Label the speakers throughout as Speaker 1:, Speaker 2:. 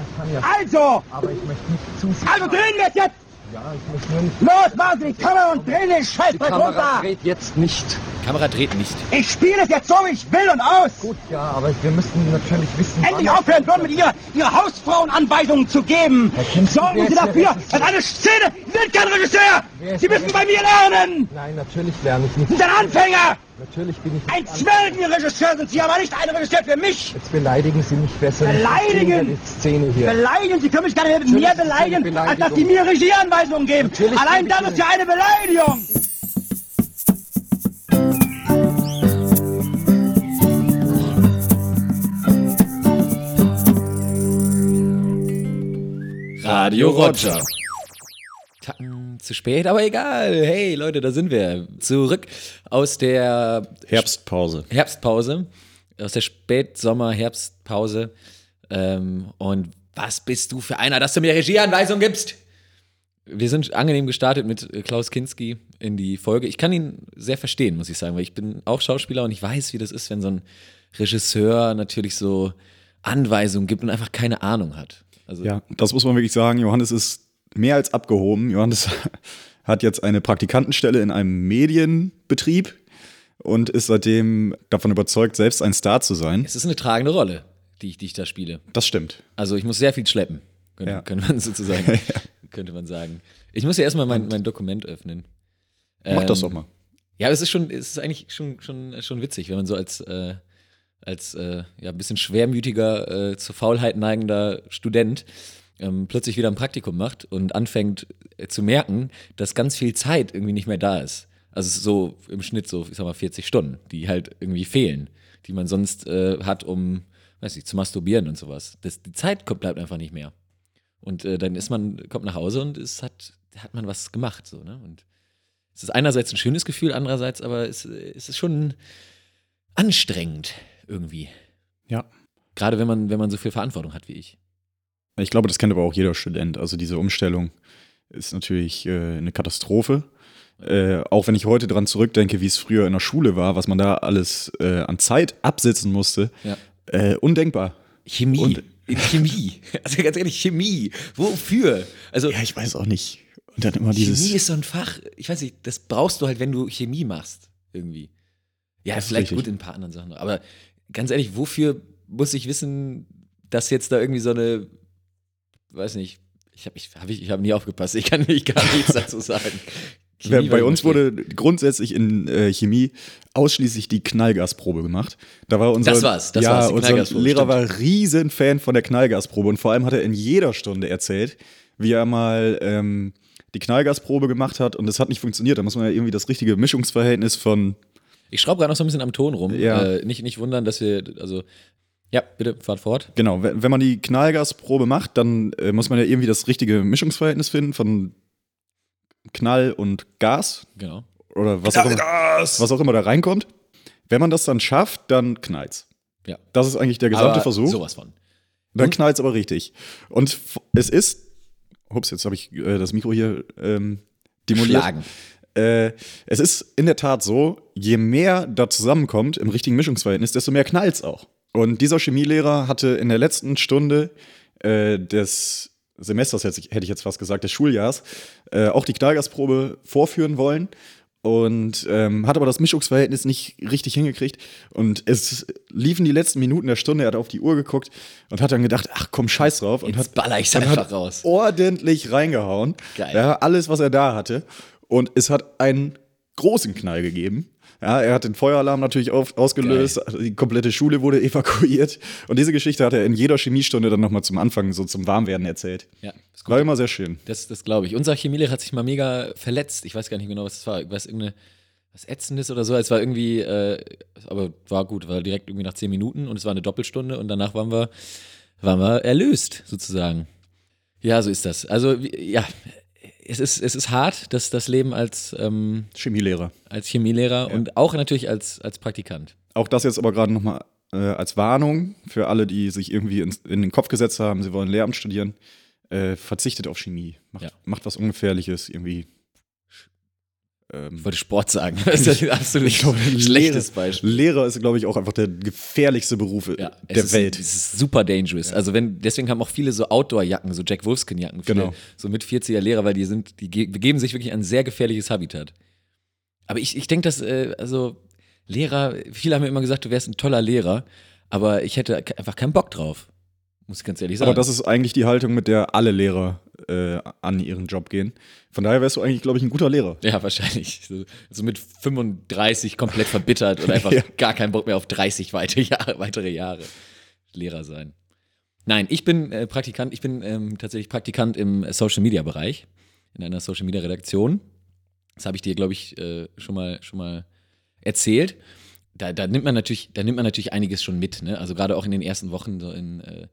Speaker 1: ich kann ja.
Speaker 2: Also!
Speaker 1: Aber ich möchte nicht zu viel.
Speaker 2: Also drehen wir es jetzt!
Speaker 1: Ja, ich möchte nur nicht.
Speaker 2: Los, machen Sie die Kamera und drehen den
Speaker 1: Die
Speaker 2: Scheißdreck
Speaker 1: Kamera
Speaker 2: runter!
Speaker 1: dreht jetzt nicht.
Speaker 3: Die Kamera dreht nicht.
Speaker 2: Ich spiele es jetzt so, wie ich will und aus!
Speaker 1: Gut, ja, aber wir müssen natürlich wissen.
Speaker 2: Endlich aufhören würden, mit ihr ihre Hausfrauenanweisungen zu geben!
Speaker 1: Kinski,
Speaker 2: Sorgen Sie dafür, dass eine Szene... Sie sind kein Regisseur! Sie müssen bei mir lernen!
Speaker 1: Nein, natürlich lerne ich
Speaker 2: Sie
Speaker 1: nicht.
Speaker 2: sind ein Anfänger!
Speaker 1: Natürlich bin ich
Speaker 2: Ein Zwergenregisseur sind Sie, aber nicht ein Regisseur für mich!
Speaker 1: Jetzt beleidigen Sie mich besser.
Speaker 2: Beleidigen?
Speaker 1: Die Szene hier.
Speaker 2: Beleidigen, Sie können mich gar nicht mehr beleidigen, als dass. Sie mir Regieanweisungen geben.
Speaker 1: Natürlich
Speaker 2: Allein das ist ja eine Beleidigung!
Speaker 3: Radio Roger. Tacken zu spät, aber egal. Hey Leute, da sind wir. Zurück aus der
Speaker 4: Herbstpause.
Speaker 3: Herbstpause. Aus der Spätsommer-Herbstpause. Ähm, und was bist du für einer, dass du mir Regieanweisungen gibst? Wir sind angenehm gestartet mit äh, Klaus Kinski in die Folge. Ich kann ihn sehr verstehen, muss ich sagen, weil ich bin auch Schauspieler und ich weiß, wie das ist, wenn so ein Regisseur natürlich so Anweisungen gibt und einfach keine Ahnung hat. Also
Speaker 4: Ja, das muss man wirklich sagen. Johannes ist mehr als abgehoben. Johannes hat jetzt eine Praktikantenstelle in einem Medienbetrieb und ist seitdem davon überzeugt, selbst ein Star zu sein.
Speaker 3: es ist eine tragende Rolle, die ich, die ich da spiele.
Speaker 4: Das stimmt.
Speaker 3: Also ich muss sehr viel schleppen, könnte,
Speaker 4: Ja.
Speaker 3: könnte man sozusagen, könnte man sagen. Ich muss ja erstmal mein, mein Dokument öffnen.
Speaker 4: Mach das
Speaker 3: Ähm,
Speaker 4: doch mal.
Speaker 3: Ja, es ist schon, es ist eigentlich schon, schon, schon witzig, wenn man so als, äh, als äh, ja, ein bisschen schwermütiger, äh, zur Faulheit neigender Student ähm, plötzlich wieder ein Praktikum macht und anfängt äh, zu merken, dass ganz viel Zeit irgendwie nicht mehr da ist. Also es ist so im Schnitt so, ich sag mal, 40 Stunden, die halt irgendwie fehlen, die man sonst äh, hat, um, weiß nicht, zu masturbieren und sowas. Das, die Zeit kommt, bleibt einfach nicht mehr. Und äh, dann ist man, kommt nach Hause und es hat, hat man was gemacht, so, ne? Und es ist einerseits ein schönes Gefühl, andererseits aber es, es ist schon anstrengend irgendwie.
Speaker 4: Ja.
Speaker 3: Gerade wenn man, wenn man so viel Verantwortung hat wie ich.
Speaker 4: Ich glaube, das kennt aber auch jeder Student. Also diese Umstellung ist natürlich äh, eine Katastrophe. Äh, auch wenn ich heute dran zurückdenke, wie es früher in der Schule war, was man da alles äh, an Zeit absitzen musste,
Speaker 3: Ja.
Speaker 4: äh, undenkbar.
Speaker 3: Chemie.
Speaker 4: Und-
Speaker 3: Chemie. Also ganz ehrlich, Chemie. Wofür? Also
Speaker 4: Ja, ich weiß auch nicht. Und dann immer dieses.
Speaker 3: Chemie ist so ein Fach, ich weiß nicht, das brauchst du halt, wenn du Chemie machst. Irgendwie. Ja, vielleicht
Speaker 4: richtig.
Speaker 3: gut in ein paar anderen Sachen. Aber ganz ehrlich, wofür muss ich wissen, dass jetzt da irgendwie so eine, weiß nicht, ich habe ich, hab, ich, ich hab nie aufgepasst, ich kann ich gar nichts dazu sagen. Chemie
Speaker 4: Bei uns wurde grundsätzlich in äh, Chemie ausschließlich die Knallgasprobe gemacht. Da war unser,
Speaker 3: Das war's, das
Speaker 4: ja,
Speaker 3: war's,
Speaker 4: unser Lehrer
Speaker 3: stimmt.
Speaker 4: war riesen Fan von der Knallgasprobe und vor allem hat er in jeder Stunde erzählt, wie er mal ähm, die Knallgasprobe gemacht hat und es hat nicht funktioniert. Da muss man ja irgendwie das richtige Mischungsverhältnis von
Speaker 3: Ich schraube gerade noch so ein bisschen am Ton rum.
Speaker 4: Ja.
Speaker 3: Äh, nicht, nicht wundern, dass wir, also, ja, bitte, fahrt fort.
Speaker 4: Genau, wenn, wenn man die Knallgasprobe macht, dann äh, muss man ja irgendwie das richtige Mischungsverhältnis finden von Knall und Gas
Speaker 3: Genau.
Speaker 4: oder was auch, immer, was auch immer da reinkommt. Wenn man das dann schafft, dann knallt's.
Speaker 3: Ja.
Speaker 4: Das ist eigentlich der gesamte
Speaker 3: Aber
Speaker 4: Versuch.
Speaker 3: Sowas von.
Speaker 4: Dann knallt's aber richtig. Und es ist, ups, jetzt habe ich äh, das Mikro hier ähm, demoliert.
Speaker 3: Schlagen.
Speaker 4: Äh, es ist in der Tat so, je mehr da zusammenkommt im richtigen Mischungsverhältnis, desto mehr knallt's auch. Und dieser Chemielehrer hatte in der letzten Stunde äh, des Semesters, hätte ich, jetzt fast gesagt, des Schuljahrs, äh, auch die Knallgasprobe vorführen wollen und ähm, hat aber das Mischungsverhältnis nicht richtig hingekriegt. Und es liefen die letzten Minuten der Stunde, er hat auf die Uhr geguckt und hat dann gedacht, ach komm, scheiß drauf. Und
Speaker 3: Jetzt
Speaker 4: hat,
Speaker 3: baller ich's einfach
Speaker 4: hat
Speaker 3: raus.
Speaker 4: ordentlich reingehauen.
Speaker 3: Geil.
Speaker 4: Ja, alles, was er da hatte. Und es hat einen großen Knall gegeben. Ja, er hat den Feueralarm natürlich auf, ausgelöst, die komplette Schule wurde evakuiert. Und diese Geschichte hat er in jeder Chemiestunde dann nochmal zum Anfang, so zum Warmwerden erzählt.
Speaker 3: Ja.
Speaker 4: War immer sehr schön.
Speaker 3: Das, das glaube ich. Unser Chemielehrer hat sich mal mega verletzt. Ich weiß gar nicht genau, was das war. Was irgendeine was Ätzendes oder so. Es war irgendwie, äh, aber war gut, war direkt irgendwie nach zehn Minuten und es war eine Doppelstunde und danach waren wir, waren wir erlöst, sozusagen. Ja, so ist das. Also, ja, es ist, es ist hart, das, das Leben als, ähm,
Speaker 4: Chemielehrer.
Speaker 3: als Chemielehrer und auch natürlich als, als Praktikant.
Speaker 4: Auch das jetzt aber gerade nochmal äh, als Warnung für alle, die sich irgendwie ins, in den Kopf gesetzt haben, sie wollen Lehramt studieren. Äh, verzichtet auf Chemie. Macht,
Speaker 3: Ja.
Speaker 4: macht was Ungefährliches, irgendwie. Ähm,
Speaker 3: Ich wollte Sport sagen. Das ist ein absolut
Speaker 4: glaube,
Speaker 3: schlechtes
Speaker 4: Lehrer,
Speaker 3: Beispiel.
Speaker 4: Lehrer ist, glaube ich, auch einfach der gefährlichste Beruf
Speaker 3: Ja,
Speaker 4: der
Speaker 3: ist,
Speaker 4: Welt.
Speaker 3: Es ist super dangerous. Also wenn, deswegen haben auch viele so Outdoor-Jacken, so Jack Wolfskin-Jacken,
Speaker 4: Genau.
Speaker 3: so mit 40er Lehrer, weil die sind, die ge- begeben sich wirklich in ein sehr gefährliches Habitat. Aber ich, ich denke, dass, äh, also Lehrer, viele haben mir immer gesagt, du wärst ein toller Lehrer, aber ich hätte einfach keinen Bock drauf. Muss ich ganz ehrlich sagen.
Speaker 4: Aber das ist eigentlich die Haltung, mit der alle Lehrer äh, an ihren Job gehen. Von daher wärst du eigentlich, glaube ich, ein guter Lehrer.
Speaker 3: ja, wahrscheinlich. So, so mit 35 komplett verbittert und einfach
Speaker 4: Ja.
Speaker 3: gar keinen Bock mehr auf 30 weitere Jahre, weitere Jahre Lehrer sein. Nein, ich bin äh, Praktikant, ich bin ähm, tatsächlich Praktikant im Social Media Bereich, in einer Social Media Redaktion. Das habe ich dir, glaube ich, äh, schon mal, schon mal erzählt. Da, da nimmt man natürlich, da nimmt man natürlich einiges schon mit, ne? Also gerade auch in den ersten Wochen, so in äh,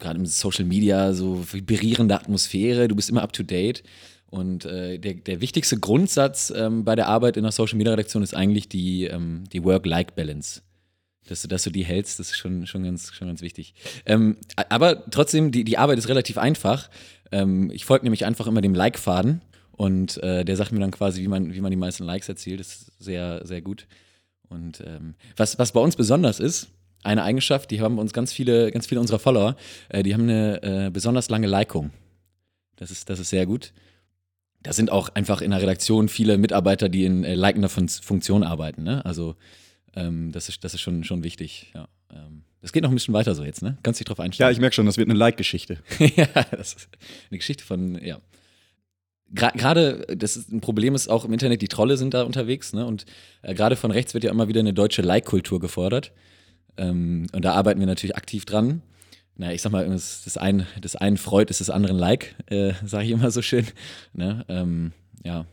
Speaker 3: gerade im Social Media, so vibrierende Atmosphäre, du bist immer up to date. Und äh, der, der wichtigste Grundsatz ähm, bei der Arbeit in der Social Media Redaktion ist eigentlich die, ähm, die Work-Life-Balance. Dass du, dass du die hältst, das ist schon, schon, ganz, schon ganz wichtig. Ähm, aber trotzdem, die, die Arbeit ist relativ einfach. Ähm, ich folge nämlich einfach immer dem Like-Faden und äh, der sagt mir dann quasi, wie man, wie man die meisten Likes erzielt. Das ist sehr, sehr gut. Und ähm, was, was bei uns besonders ist, eine Eigenschaft, die haben uns ganz viele, ganz viele unserer Follower, äh, die haben eine äh, besonders lange Likung. Das ist, das ist sehr gut. Da sind auch einfach in der Redaktion viele Mitarbeiter, die in äh, likender Fun Funktion arbeiten. Ne? Also ähm, das ist, das ist schon, schon wichtig. Ja. Ähm, das geht noch ein bisschen weiter so jetzt, ne? Kannst dich drauf
Speaker 4: Ja,
Speaker 3: einstellen.
Speaker 4: ich merke schon, das wird eine Like-Geschichte.
Speaker 3: ja, das ist eine Geschichte von, ja. Gerade, das ist ein Problem ist auch im Internet, die Trolle sind da unterwegs, ne? Und äh, gerade von rechts wird ja immer wieder eine deutsche Like-Kultur gefordert. Ähm, und da arbeiten wir natürlich aktiv dran. Na, ich sag mal, das, das, ein, das einen freut, ist das anderen Like, äh, sage ich immer so schön. Ne? Ähm, ja,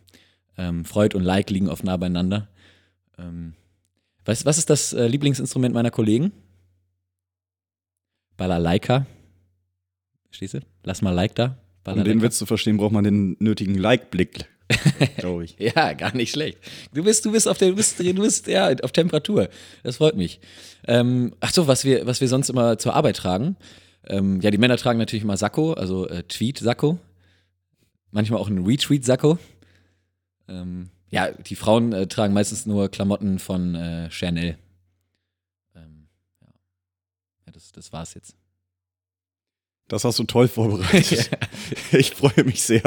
Speaker 3: ähm, Freud und Like liegen oft nah beieinander. Ähm, weißt, was ist das äh, Lieblingsinstrument meiner Kollegen? Balalaika. Verstehst du? Lass mal Like da.
Speaker 4: Um den. Witz zu verstehen, braucht man den nötigen Like-Blick, glaube ich.
Speaker 3: Ja, gar nicht schlecht. Du bist, du bist auf der, du bist, du bist ja auf Temperatur. Das freut mich. Ähm, ach so, was wir, was wir sonst immer zur Arbeit tragen. Ähm, ja, die Männer tragen natürlich immer Sakko, also äh, Tweet-Sakko. Manchmal auch einen Retweet-Sakko. Ähm, ja, die Frauen äh, tragen meistens nur Klamotten von äh, Chanel. Ähm, ja. ja, das, das war's jetzt.
Speaker 4: Das hast du toll vorbereitet. Ich freue mich sehr.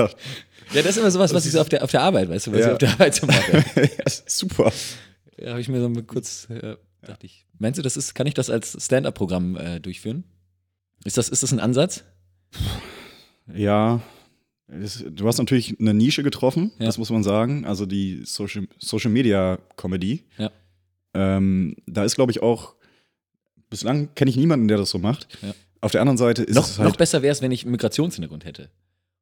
Speaker 3: Ja, das ist immer sowas, was ich so auf der, auf der Arbeit, weißt du, was
Speaker 4: Ja.
Speaker 3: ich auf der Arbeit so mache.
Speaker 4: Ja, super.
Speaker 3: Ja, habe ich mir so mal kurz, äh, dachte ich. Meinst du, das ist, kann ich das als Stand-up-Programm äh, durchführen? Ist das, ist das ein Ansatz?
Speaker 4: Ja, es, du hast natürlich eine Nische getroffen,
Speaker 3: Ja.
Speaker 4: das muss man sagen. Also die Social, Social Media Comedy.
Speaker 3: Ja.
Speaker 4: Ähm, da ist, glaube ich, auch, bislang kenne ich niemanden, der das so macht.
Speaker 3: Ja.
Speaker 4: Auf der anderen Seite ist
Speaker 3: Noch,
Speaker 4: es halt.
Speaker 3: noch besser wäre es, wenn ich einen Migrationshintergrund hätte.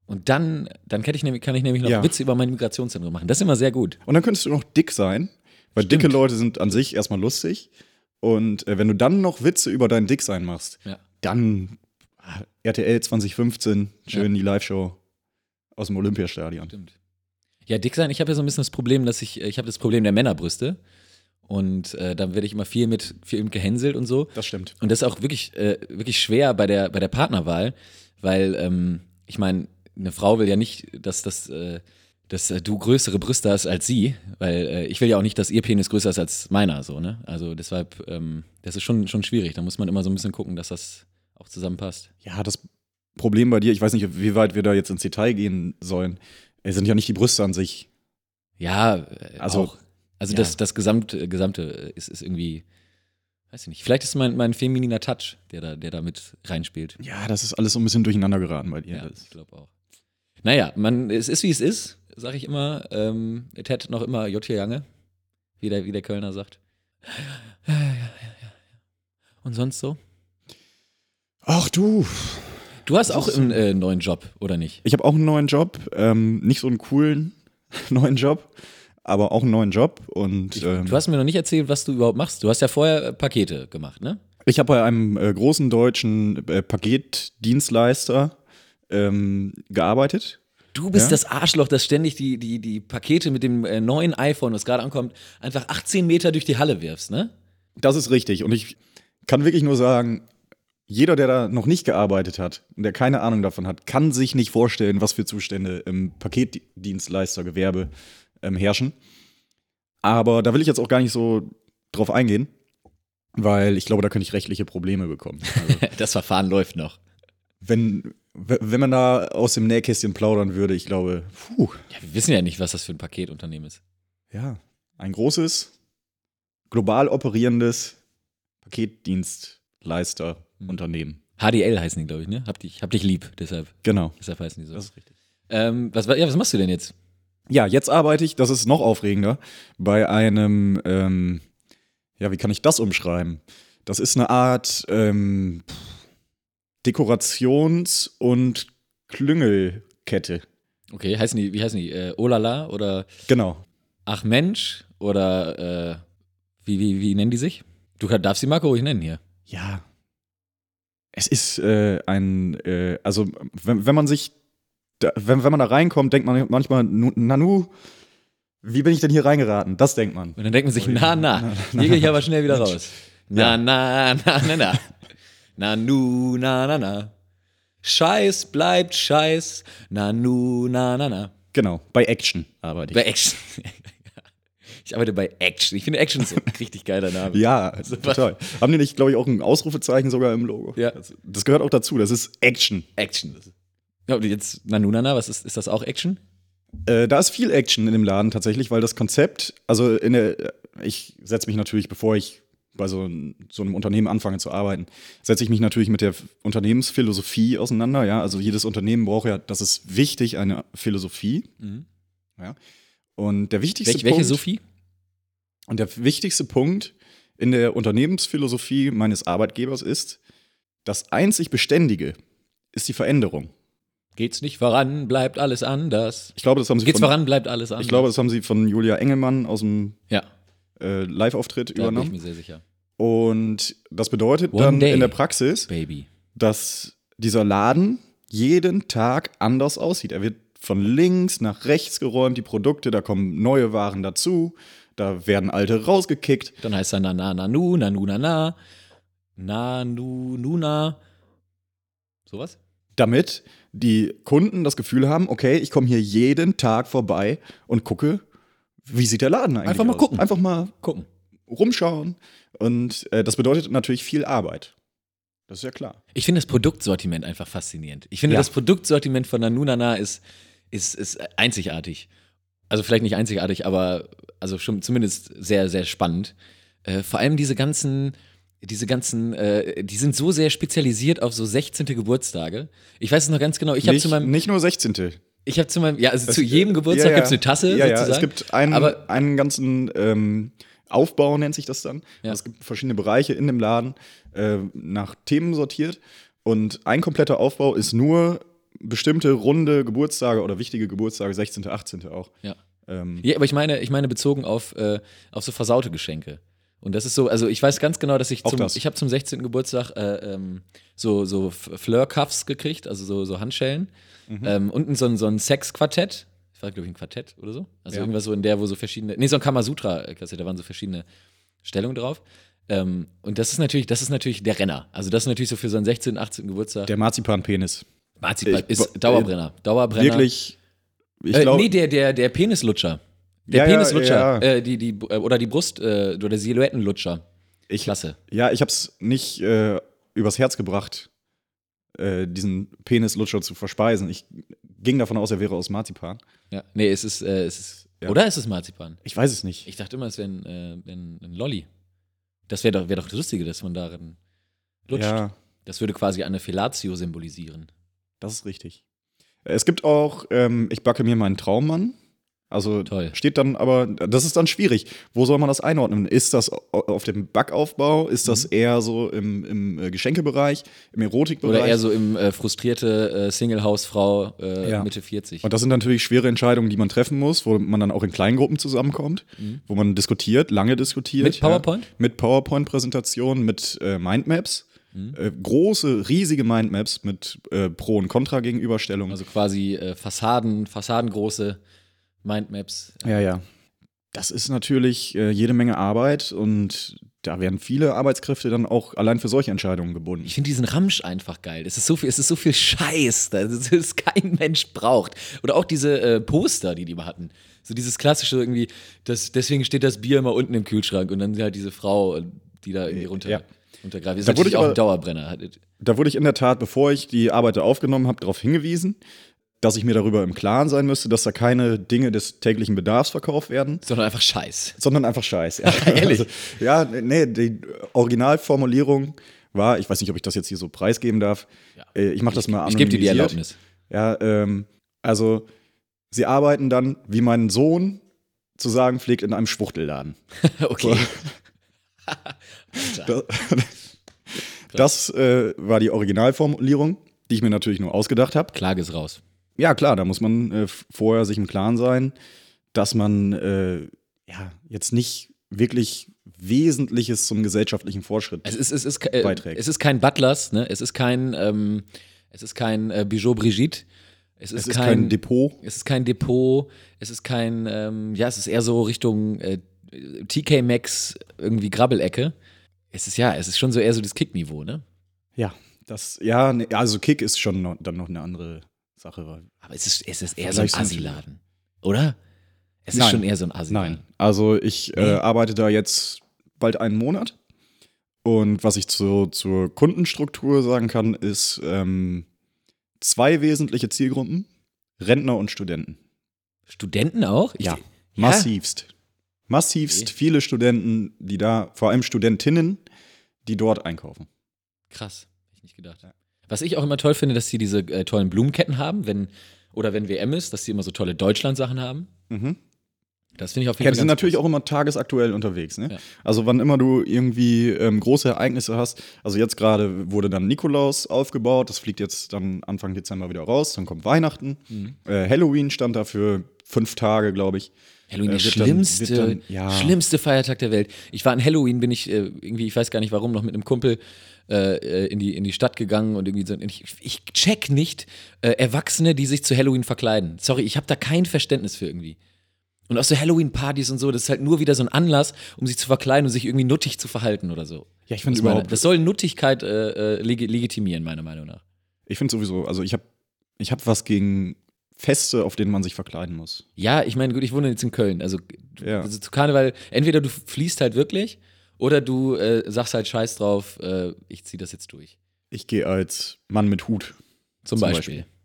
Speaker 3: Und dann, dann kann ich nämlich, kann ich nämlich noch
Speaker 4: Ja.
Speaker 3: Witze über meinen Migrationshintergrund machen. Das ist immer sehr gut.
Speaker 4: Und dann könntest du noch dick sein, weil
Speaker 3: Stimmt.
Speaker 4: dicke Leute sind an sich erstmal lustig. Und äh, wenn du dann noch Witze über dein Dicksein machst,
Speaker 3: Ja.
Speaker 4: dann ah, RTL 2015, schön die Live-Show aus dem Olympiastadion.
Speaker 3: Stimmt. Ja, dick sein, ich habe ja so ein bisschen das Problem, dass ich, ich habe das Problem der Männerbrüste. Und äh, dann werde ich immer viel mit, viel gehänselt und so.
Speaker 4: Das stimmt.
Speaker 3: Und das ist auch wirklich, äh, wirklich schwer bei der, bei der Partnerwahl, weil ähm, ich meine, eine Frau will ja nicht, dass, dass, äh, dass äh, du größere Brüste hast als sie, weil äh, ich will ja auch nicht, dass ihr Penis größer ist als meiner, so, ne? Also deshalb, ähm, das ist schon, schon schwierig. Da muss man immer so ein bisschen gucken, dass das auch zusammenpasst.
Speaker 4: Ja, das Problem bei dir, ich weiß nicht, wie weit wir da jetzt ins Detail gehen sollen, es sind ja nicht die Brüste an sich.
Speaker 3: Ja, äh,
Speaker 4: Also,
Speaker 3: auch. Also
Speaker 4: ja.
Speaker 3: das, das gesamte, gesamte ist, ist irgendwie, weiß ich nicht. Vielleicht ist mein, mein femininer Touch, der da, der da mit reinspielt.
Speaker 4: Ja, das ist alles so ein bisschen durcheinander geraten bei dir.
Speaker 3: Ja, ich glaube auch. Naja, man, es ist wie es ist, sage ich immer. Ähm, es hat noch immer J. Jange, wie der, wie der Kölner sagt. Ja, ja, ja, ja, ja. Und sonst so?
Speaker 4: Ach du,
Speaker 3: Du hast auch einen äh, neuen Job, oder nicht?
Speaker 4: ich habe auch einen neuen Job, ähm, nicht so einen coolen neuen Job, aber auch einen neuen Job und
Speaker 3: Ich,
Speaker 4: ähm,
Speaker 3: du hast mir noch nicht erzählt, was du überhaupt machst. Du hast ja vorher äh, Pakete gemacht, ne?
Speaker 4: Ich habe bei einem äh, großen deutschen äh, Paketdienstleister ähm, gearbeitet.
Speaker 3: Du bist
Speaker 4: Ja?
Speaker 3: das Arschloch, das ständig die, die, die Pakete mit dem äh, neuen iPhone, das gerade ankommt, einfach 18 Meter durch die Halle wirfst, ne?
Speaker 4: Das ist richtig. Und ich kann wirklich nur sagen, jeder, der da noch nicht gearbeitet hat und der keine Ahnung davon hat, kann sich nicht vorstellen, was für Zustände im Paketdienstleistergewerbe ähm, herrschen. Aber da will ich jetzt auch gar nicht so drauf eingehen, weil ich glaube, da könnte ich rechtliche Probleme bekommen. Also,
Speaker 3: Das Verfahren läuft noch.
Speaker 4: wenn, wenn man da aus dem Nähkästchen plaudern würde, ich glaube, puh,
Speaker 3: Ja, wir wissen ja nicht, was das für ein Paketunternehmen ist.
Speaker 4: ja, ein großes, global operierendes Paketdienstleister-Unternehmen.
Speaker 3: HDL heißen die, glaube ich, ne? Hab dich, hab dich lieb, deshalb,
Speaker 4: Genau.
Speaker 3: deshalb heißen die so.
Speaker 4: Das ist richtig.
Speaker 3: Ähm, was, ja, was machst du denn jetzt?
Speaker 4: Ja, jetzt arbeite ich, das ist noch aufregender, bei einem, ähm, ja, wie kann ich das umschreiben? Das ist eine Art ähm, Dekorations- und Klüngelkette.
Speaker 3: Okay, heißen die, wie heißen die? Äh, Olala oder
Speaker 4: Genau.
Speaker 3: Ach Mensch oder äh, wie, wie, wie nennen die sich? Du darfst die Marke ruhig nennen hier.
Speaker 4: Ja. Es ist äh, ein, äh, also wenn, wenn man sich, da, wenn, wenn man da reinkommt, denkt man manchmal, nu- Nanu, wie bin ich denn hier reingeraten? Das denkt man.
Speaker 3: Und dann denkt man sich, na, na, hier gehe ich aber schnell wieder raus. Na, na, na, na, na. Na, nu, na, na, na. Scheiß bleibt Scheiß. Na, nu, na, na, na.
Speaker 4: Genau, bei Action arbeite ich.
Speaker 3: Bei Action. Ich arbeite bei Action. Ich finde Action so ein richtig geiler Name.
Speaker 4: Ja, total. Haben die nicht, glaube ich, auch ein Ausrufezeichen sogar im Logo?
Speaker 3: Ja.
Speaker 4: Das, das gehört auch dazu, das ist Action.
Speaker 3: Action. Ja, und jetzt Nanu, na, na, was ist, ist das auch Action?
Speaker 4: Äh, da ist viel Action in dem Laden tatsächlich, weil das Konzept, also in der, ich setze mich natürlich, bevor ich bei so, so einem Unternehmen anfange zu arbeiten, setze ich mich natürlich mit der Unternehmensphilosophie auseinander. Ja, also jedes Unternehmen braucht ja, das ist wichtig, eine Philosophie. Ja. Und der wichtigste
Speaker 3: Welch, welche
Speaker 4: Punkt,
Speaker 3: Sophie?
Speaker 4: und der wichtigste Punkt in der Unternehmensphilosophie meines Arbeitgebers ist, das einzig Beständige ist die Veränderung.
Speaker 3: Geht's nicht voran, bleibt alles anders.
Speaker 4: Ich glaube, das haben sie
Speaker 3: Geht's
Speaker 4: von,
Speaker 3: voran, bleibt alles anders.
Speaker 4: ich glaube, das haben sie von Julia Engelmann aus dem
Speaker 3: ja,
Speaker 4: äh, Live-Auftritt
Speaker 3: da bin ich
Speaker 4: übernommen.
Speaker 3: mir sehr sicher.
Speaker 4: Und das bedeutet
Speaker 3: One
Speaker 4: dann
Speaker 3: day.
Speaker 4: in der Praxis,
Speaker 3: Baby.
Speaker 4: dass dieser Laden jeden Tag anders aussieht. Er wird von links nach rechts geräumt, die Produkte, da kommen neue Waren dazu, da werden alte rausgekickt.
Speaker 3: Dann heißt er na na na nu, na nu na na, na nu nu na. Sowas?
Speaker 4: damit die Kunden das Gefühl haben, okay, ich komme hier jeden Tag vorbei und gucke, wie sieht der Laden eigentlich
Speaker 3: Einfach mal
Speaker 4: aus.
Speaker 3: gucken.
Speaker 4: Einfach mal
Speaker 3: Gucken.
Speaker 4: rumschauen. Und äh, das bedeutet natürlich viel Arbeit. Das ist ja klar.
Speaker 3: Ich finde das Produktsortiment einfach faszinierend. Ich finde,
Speaker 4: Ja.
Speaker 3: das Produktsortiment von Nanu Nana ist, ist, ist einzigartig. Also vielleicht nicht einzigartig, aber also schon zumindest sehr, sehr spannend. Äh, vor allem diese ganzen, diese ganzen, äh, die sind so sehr spezialisiert auf so 16. Geburtstage. Ich weiß es noch ganz genau. Ich habe
Speaker 4: nicht,
Speaker 3: zu meinem,
Speaker 4: nicht nur 16.
Speaker 3: ich habe zu meinem, ja, also zu jedem Geburtstag
Speaker 4: ja,
Speaker 3: gibt es eine Tasse
Speaker 4: Ja, ja,
Speaker 3: sozusagen.
Speaker 4: es gibt einen,
Speaker 3: aber
Speaker 4: einen ganzen ähm, Aufbau, nennt sich das dann.
Speaker 3: Ja.
Speaker 4: Es gibt verschiedene Bereiche in dem Laden, äh, nach Themen sortiert. Und ein kompletter Aufbau ist nur bestimmte runde Geburtstage oder wichtige Geburtstage, 16., 18. auch.
Speaker 3: Ja.
Speaker 4: Ähm,
Speaker 3: Ja, aber ich meine, ich meine bezogen auf, äh, auf so versaute Geschenke. Und das ist so, also ich weiß ganz genau, dass ich
Speaker 4: Auch
Speaker 3: zum,
Speaker 4: das.
Speaker 3: ich habe zum 16. Geburtstag äh, ähm, so, so Fleur-Cuffs gekriegt, also so, so Handschellen.
Speaker 4: Mhm.
Speaker 3: Ähm, unten so ein, so ein Sex-Quartett. Das war, glaube ich, ein Quartett oder so. Also
Speaker 4: Ja.
Speaker 3: irgendwas so in der, wo so verschiedene, nee, so ein Kamasutra-Kassette, da waren so verschiedene Stellungen drauf. Ähm, und das ist natürlich, das ist natürlich der Renner. Also das ist natürlich so für so einen 16., 18. Geburtstag.
Speaker 4: der Marzipanpenis.
Speaker 3: Marzipan
Speaker 4: ich-
Speaker 3: ist Dauerbrenner. Dauerbrenner.
Speaker 4: Wirklich, ich
Speaker 3: Äh,
Speaker 4: glaube.
Speaker 3: nee, der, der, der Penislutscher. Der
Speaker 4: Ja, ja,
Speaker 3: Penislutscher.
Speaker 4: ja.
Speaker 3: Äh, die, die, äh, oder die Brust- äh, oder Silhouettenlutscher.
Speaker 4: ich,
Speaker 3: Klasse.
Speaker 4: Ja, ich habe es nicht äh, übers Herz gebracht, äh, diesen Penislutscher zu verspeisen. Ich ging davon aus, er wäre aus Marzipan.
Speaker 3: Ja. Nee, es ist, äh, es ist.
Speaker 4: Ja.
Speaker 3: Oder ist es Marzipan?
Speaker 4: Ich weiß es nicht.
Speaker 3: Ich dachte immer, es wäre ein, ein, ein Lolli. Das wäre doch, wär doch das Lustige, dass man darin lutscht.
Speaker 4: Ja,
Speaker 3: Das würde quasi eine Fellatio symbolisieren.
Speaker 4: das ist richtig. Es gibt auch, ähm, ich backe mir meinen Traummann. Also
Speaker 3: Toll.
Speaker 4: steht dann aber, das ist dann schwierig. Wo soll man das einordnen? Ist das au- auf dem Backaufbau? Ist das eher so im, im äh, Geschenkebereich, im Erotikbereich?
Speaker 3: Oder eher so im äh, frustrierte äh, Single-Hausfrau äh,
Speaker 4: Ja.
Speaker 3: Mitte 40.
Speaker 4: Und das sind natürlich schwere Entscheidungen, die man treffen muss, wo man dann auch in Kleingruppen zusammenkommt, wo man diskutiert, lange diskutiert.
Speaker 3: Mhm. Mit PowerPoint?
Speaker 4: Ja, mit PowerPoint-Präsentationen, mit äh, Mindmaps.
Speaker 3: Mhm.
Speaker 4: Äh, große, riesige Mindmaps mit äh, Pro- und Contra-Gegenüberstellungen.
Speaker 3: Also quasi äh, Fassaden, fassadengroße Mindmaps.
Speaker 4: ja, ja. Das ist natürlich äh, jede Menge Arbeit und da werden viele Arbeitskräfte dann auch allein für solche Entscheidungen gebunden.
Speaker 3: Ich finde diesen Ramsch einfach geil. Es ist so viel, es ist so viel Scheiß, dass es kein Mensch braucht. Oder auch diese äh, Poster, die die mal hatten. So dieses klassische irgendwie, das, deswegen steht das Bier immer unten im Kühlschrank und dann halt diese Frau, die da irgendwie runter,
Speaker 4: Ja.
Speaker 3: runtergreift. Ist
Speaker 4: Da wurde ich
Speaker 3: auch
Speaker 4: aber-
Speaker 3: ein Dauerbrenner.
Speaker 4: Da wurde ich in der Tat, bevor ich die Arbeit da aufgenommen habe, darauf hingewiesen, dass ich mir darüber im Klaren sein müsste, dass da keine Dinge des täglichen Bedarfs verkauft werden,
Speaker 3: Sondern einfach Scheiß.
Speaker 4: sondern einfach Scheiß. Ja.
Speaker 3: Ehrlich?
Speaker 4: Also, ja, nee, die Originalformulierung war, ich weiß nicht, ob ich das jetzt hier so preisgeben darf. Äh, Ich mache das mal
Speaker 3: Ich gebe dir die. Erlaubnis.
Speaker 4: Ja, ähm, also sie arbeiten dann, wie mein Sohn zu sagen pflegt, in einem Schwuchtelladen.
Speaker 3: Okay.
Speaker 4: Das, das äh, war die Originalformulierung, die ich mir natürlich nur ausgedacht habe.
Speaker 3: Klage ist raus.
Speaker 4: Ja, klar, da muss man äh, vorher sich im Klaren sein, dass man äh, ja jetzt nicht wirklich Wesentliches zum gesellschaftlichen Fortschritt.
Speaker 3: Es ist, es ist, äh,
Speaker 4: Beiträgt.
Speaker 3: es ist kein Butlers, ne? Es ist kein, ähm, es ist kein äh, Bijou Brigitte. Es ist,
Speaker 4: es ist kein, Depot.
Speaker 3: Es ist kein Depot, es ist kein, ähm, ja, es ist eher so Richtung äh, TK Maxx irgendwie Grabbelecke. Es ist ja, es ist schon so eher so das Kickniveau, ne?
Speaker 4: Ja, das, ja, ne, also Kick ist schon noch, dann noch eine andere Sache. weil-
Speaker 3: Aber es ist, es ist eher so ein Assi-Laden, oder? Es ist
Speaker 4: Nein.
Speaker 3: schon eher so ein Assi-Laden.
Speaker 4: Nein, also ich äh, arbeite da jetzt bald einen Monat. Und was ich zu, zur Kundenstruktur sagen kann, ist ähm, zwei wesentliche Zielgruppen: Rentner und Studenten.
Speaker 3: Studenten auch? Ich-
Speaker 4: Ja, massivst. Massivst
Speaker 3: Okay.
Speaker 4: viele Studenten, die da, vor allem Studentinnen, die dort einkaufen.
Speaker 3: Krass, hätte ich nicht gedacht. Was ich auch immer toll finde, dass sie diese äh, tollen Blumenketten haben, wenn, oder wenn WM ist, dass sie immer so tolle Deutschland-Sachen haben.
Speaker 4: Mhm.
Speaker 3: Das finde ich auf
Speaker 4: Ja,
Speaker 3: jeden
Speaker 4: die
Speaker 3: Fall
Speaker 4: sind
Speaker 3: ganz
Speaker 4: natürlich
Speaker 3: cool.
Speaker 4: auch immer tagesaktuell unterwegs. Ne?
Speaker 3: Ja.
Speaker 4: Also wann immer du irgendwie ähm, große Ereignisse hast, also jetzt gerade wurde dann Nikolaus aufgebaut, das fliegt jetzt dann Anfang Dezember wieder raus, dann kommt Weihnachten.
Speaker 3: Mhm.
Speaker 4: Äh, Halloween stand da für fünf Tage, glaube ich.
Speaker 3: Halloween,
Speaker 4: Äh,
Speaker 3: der
Speaker 4: dann-
Speaker 3: schlimmste,
Speaker 4: dann- ja.
Speaker 3: schlimmste Feiertag der Welt. Ich war an Halloween, bin ich äh, irgendwie, ich weiß gar nicht warum, noch mit einem Kumpel äh, äh, in, die, in die Stadt gegangen und irgendwie so. Ich, ich check nicht äh, Erwachsene, die sich zu Halloween verkleiden. Sorry, ich habe da kein Verständnis für irgendwie. Und auch so Halloween-Partys und so, das ist halt nur wieder so ein Anlass, um sich zu verkleiden und sich irgendwie nuttig zu verhalten oder so.
Speaker 4: Ja, ich finde
Speaker 3: Das, meine,
Speaker 4: überhaupt,
Speaker 3: das soll Nuttigkeit äh, äh, legi legitimieren, meiner Meinung nach.
Speaker 4: ich finde sowieso, also ich habe ich hab was gegen Feste, auf denen man sich verkleiden muss.
Speaker 3: Ja, ich meine, gut, ich wohne jetzt in Köln. Also,
Speaker 4: Ja.
Speaker 3: also zu Karneval, entweder du fließt halt wirklich oder du äh, sagst halt Scheiß drauf, äh, ich zieh das jetzt durch.
Speaker 4: Ich gehe als Mann mit Hut.
Speaker 3: Zum,
Speaker 4: Zum
Speaker 3: Beispiel.
Speaker 4: Beispiel.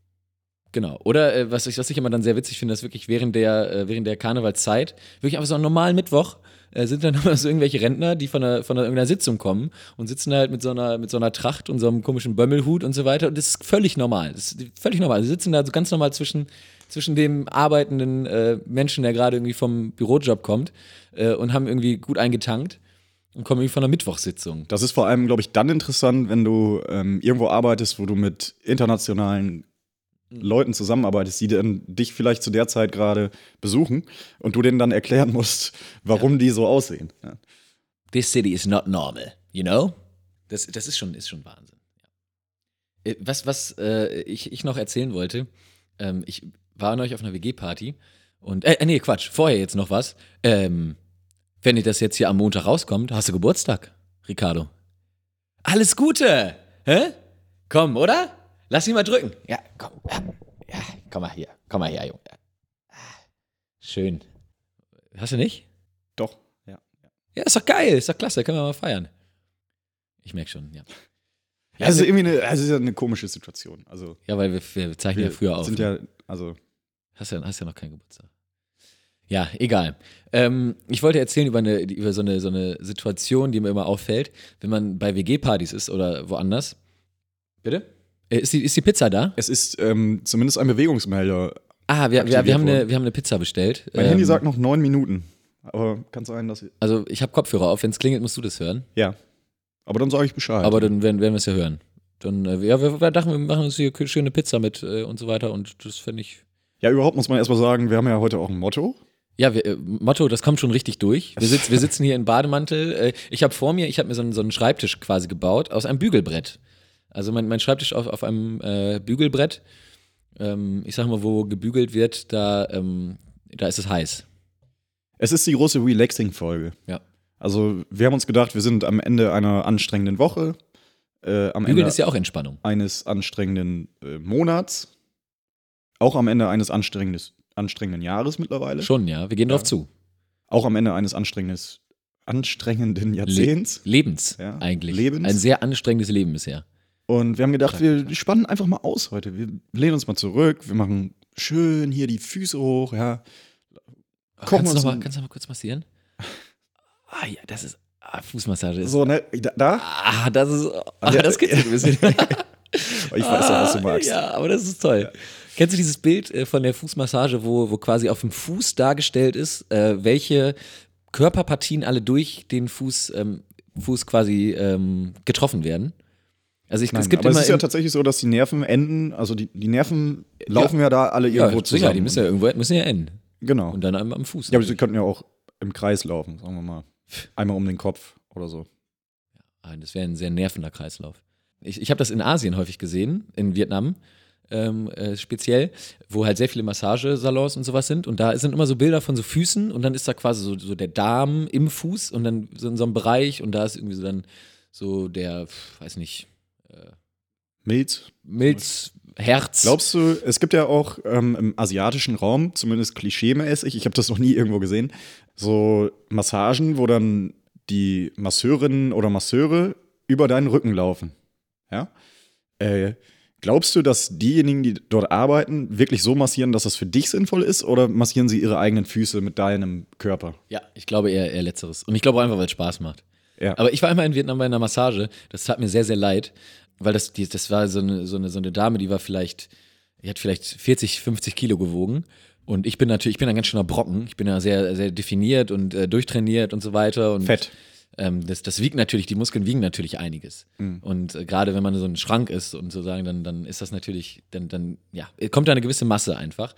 Speaker 3: Genau. Oder äh, was, ich, was ich immer dann sehr witzig finde, ist wirklich während der, äh, während der Karnevalszeit, wirklich einfach so einen normalen Mittwoch, äh, sind dann immer so irgendwelche Rentner, die von, einer, von einer, irgendeiner Sitzung kommen und sitzen da halt mit so, einer, mit so einer Tracht und so einem komischen Bömmelhut und so weiter. Und das ist völlig normal. Das ist völlig normal. Sie sitzen da so ganz normal zwischen, zwischen dem arbeitenden äh, Menschen, der gerade irgendwie vom Bürojob kommt äh, und haben irgendwie gut eingetankt und kommen irgendwie von einer Mittwochssitzung.
Speaker 4: Das ist vor allem, glaube ich, dann interessant, wenn du ähm, irgendwo arbeitest, wo du mit internationalen Leuten zusammenarbeitest, die dann dich vielleicht zu der Zeit gerade besuchen und du denen dann erklären musst, warum die so aussehen. Ja.
Speaker 3: This city is not normal, you know? Das, das ist, schon, ist schon Wahnsinn. Ja. Äh, Was, was äh, ich, ich noch erzählen wollte, ähm, ich war neulich auf einer WG-Party und, äh, nee, Quatsch, vorher jetzt noch was. Ähm, wenn dir das jetzt hier am Montag rauskommt, hast du Geburtstag, Ricardo. Alles Gute! Hä? Komm, oder? Lass ihn mal drücken. Ja, komm. Ja, komm mal hier. Komm mal her, Junge. Ja. Schön. Hast du nicht?
Speaker 4: Doch, ja.
Speaker 3: Ja, ist doch geil, ist doch klasse, können wir mal feiern. Ich merke schon, ja.
Speaker 4: Ja, ist irgendwie eine, es ist ja eine komische Situation. Also,
Speaker 3: Ja, weil wir, wir zeichnen
Speaker 4: wir
Speaker 3: ja früher auf.
Speaker 4: sind
Speaker 3: ne?
Speaker 4: ja, also,
Speaker 3: hast, ja, hast ja noch keinen Geburtstag. Ja, egal. Ähm, ich wollte erzählen über, eine, über so, eine, so eine Situation, die mir immer auffällt, wenn man bei WG-Partys ist oder woanders. Bitte? Äh, ist, die, ist die Pizza da?
Speaker 4: es ist ähm, zumindest ein Bewegungsmelder.
Speaker 3: Ah, wir, wir, wir,
Speaker 4: Aktiviert
Speaker 3: haben eine, wir haben eine Pizza bestellt.
Speaker 4: Mein
Speaker 3: Ähm,
Speaker 4: Handy sagt noch neun Minuten. Aber kann sein, dass.
Speaker 3: Also, ich habe Kopfhörer auf, wenn es klingelt, musst du das hören.
Speaker 4: Ja. Aber dann sage ich Bescheid.
Speaker 3: Aber dann werden, werden wir es ja hören. Dann, äh, ja, wir, wir dachten, wir machen uns hier schöne Pizza mit äh, und so weiter und das finde ich.
Speaker 4: ja, überhaupt muss man erstmal sagen, wir haben ja heute auch ein Motto.
Speaker 3: Ja, wir, äh, Motto, das kommt schon richtig durch. Wir, sitz, wir sitzen hier in Bademantel. Äh, ich habe vor mir, ich habe mir so einen, so einen Schreibtisch quasi gebaut aus einem Bügelbrett. Also mein, mein Schreibtisch auf, auf einem äh, Bügelbrett. Ähm, ich sag mal, wo gebügelt wird, da, ähm, da ist es heiß.
Speaker 4: Es ist die große Relaxing-Folge.
Speaker 3: Ja.
Speaker 4: Also wir haben uns gedacht, wir sind am Ende einer anstrengenden Woche, äh, am
Speaker 3: Bügeln
Speaker 4: Ende
Speaker 3: ist ja auch Entspannung.
Speaker 4: eines anstrengenden äh, Monats, auch am Ende eines anstrengendes, anstrengenden Jahres mittlerweile,
Speaker 3: Schon, ja. Wir gehen drauf zu.
Speaker 4: auch am Ende eines anstrengendes, anstrengenden Jahrzehnts.
Speaker 3: Lebens,
Speaker 4: Ja,
Speaker 3: eigentlich.
Speaker 4: Lebens.
Speaker 3: Ein sehr anstrengendes Leben bisher.
Speaker 4: Und wir haben gedacht, wir spannen einfach mal aus heute. Wir lehnen uns mal zurück, wir machen schön hier die Füße hoch, ja. Kochen
Speaker 3: kannst, du
Speaker 4: uns
Speaker 3: noch mal, kannst du noch mal kurz massieren? Ah ja, das ist ah, Fußmassage. Ist,
Speaker 4: So, ne, da, da?
Speaker 3: Ah, das ist. Ah,
Speaker 4: ja,
Speaker 3: das kitzelt ein bisschen.
Speaker 4: ich weiß ja, was du magst.
Speaker 3: Ja, aber das ist toll. Kennst du dieses Bild äh, von der Fußmassage, wo, wo quasi auf dem Fuß dargestellt ist, äh, welche Körperpartien alle durch den Fuß, ähm, Fuß quasi ähm, getroffen werden? Also ich,
Speaker 4: Nein,
Speaker 3: es gibt
Speaker 4: aber
Speaker 3: immer
Speaker 4: es ist ja tatsächlich so, dass die Nervenenden, also die, die Nerven laufen ja da alle
Speaker 3: ja,
Speaker 4: irgendwo
Speaker 3: sicher,
Speaker 4: zusammen.
Speaker 3: die müssen ja irgendwo müssen ja enden.
Speaker 4: genau.
Speaker 3: Und dann am, am Fuß.
Speaker 4: ja, aber sie könnten ja auch im Kreis laufen, sagen wir mal. Einmal um den Kopf oder so.
Speaker 3: Ah, Das wäre ein sehr nervender Kreislauf. Ich, ich habe das in Asien häufig gesehen, in Vietnam ähm, äh, speziell, wo halt sehr viele Massagesalons und sowas sind. Und da sind immer so Bilder von so Füßen und dann ist da quasi so, so der Darm im Fuß und dann so in so einem Bereich und da ist irgendwie so dann so der, weiß nicht,
Speaker 4: Milz.
Speaker 3: Milz, Herz.
Speaker 4: Glaubst du, es gibt ja auch ähm, im asiatischen Raum, zumindest klischeemäßig, ich habe das noch nie irgendwo gesehen, so Massagen, wo dann die Masseurinnen oder Masseure über deinen Rücken laufen. Ja? Äh, glaubst du, dass diejenigen, die dort arbeiten, wirklich so massieren, dass das für dich sinnvoll ist oder massieren sie ihre eigenen Füße mit deinem Körper?
Speaker 3: Ja, ich glaube eher, eher letzteres. Und ich glaube auch einfach, weil es Spaß macht.
Speaker 4: Ja.
Speaker 3: Aber ich war einmal in Vietnam bei einer Massage. Das tat mir sehr, sehr leid, weil das, die, das war so eine, so, eine, so eine Dame, die war vielleicht, die hat vielleicht 40, 50 Kilo gewogen. Und ich bin natürlich, ich bin ein ganz schöner Brocken. Ich bin ja sehr, sehr definiert und äh, durchtrainiert und so weiter. Und,
Speaker 4: Fett.
Speaker 3: Ähm, das, das wiegt natürlich, die Muskeln wiegen natürlich einiges.
Speaker 4: Mhm.
Speaker 3: Und äh, gerade wenn man so ein Schrank ist und sozusagen, dann, dann ist das natürlich, dann, dann, ja, kommt da eine gewisse Masse einfach.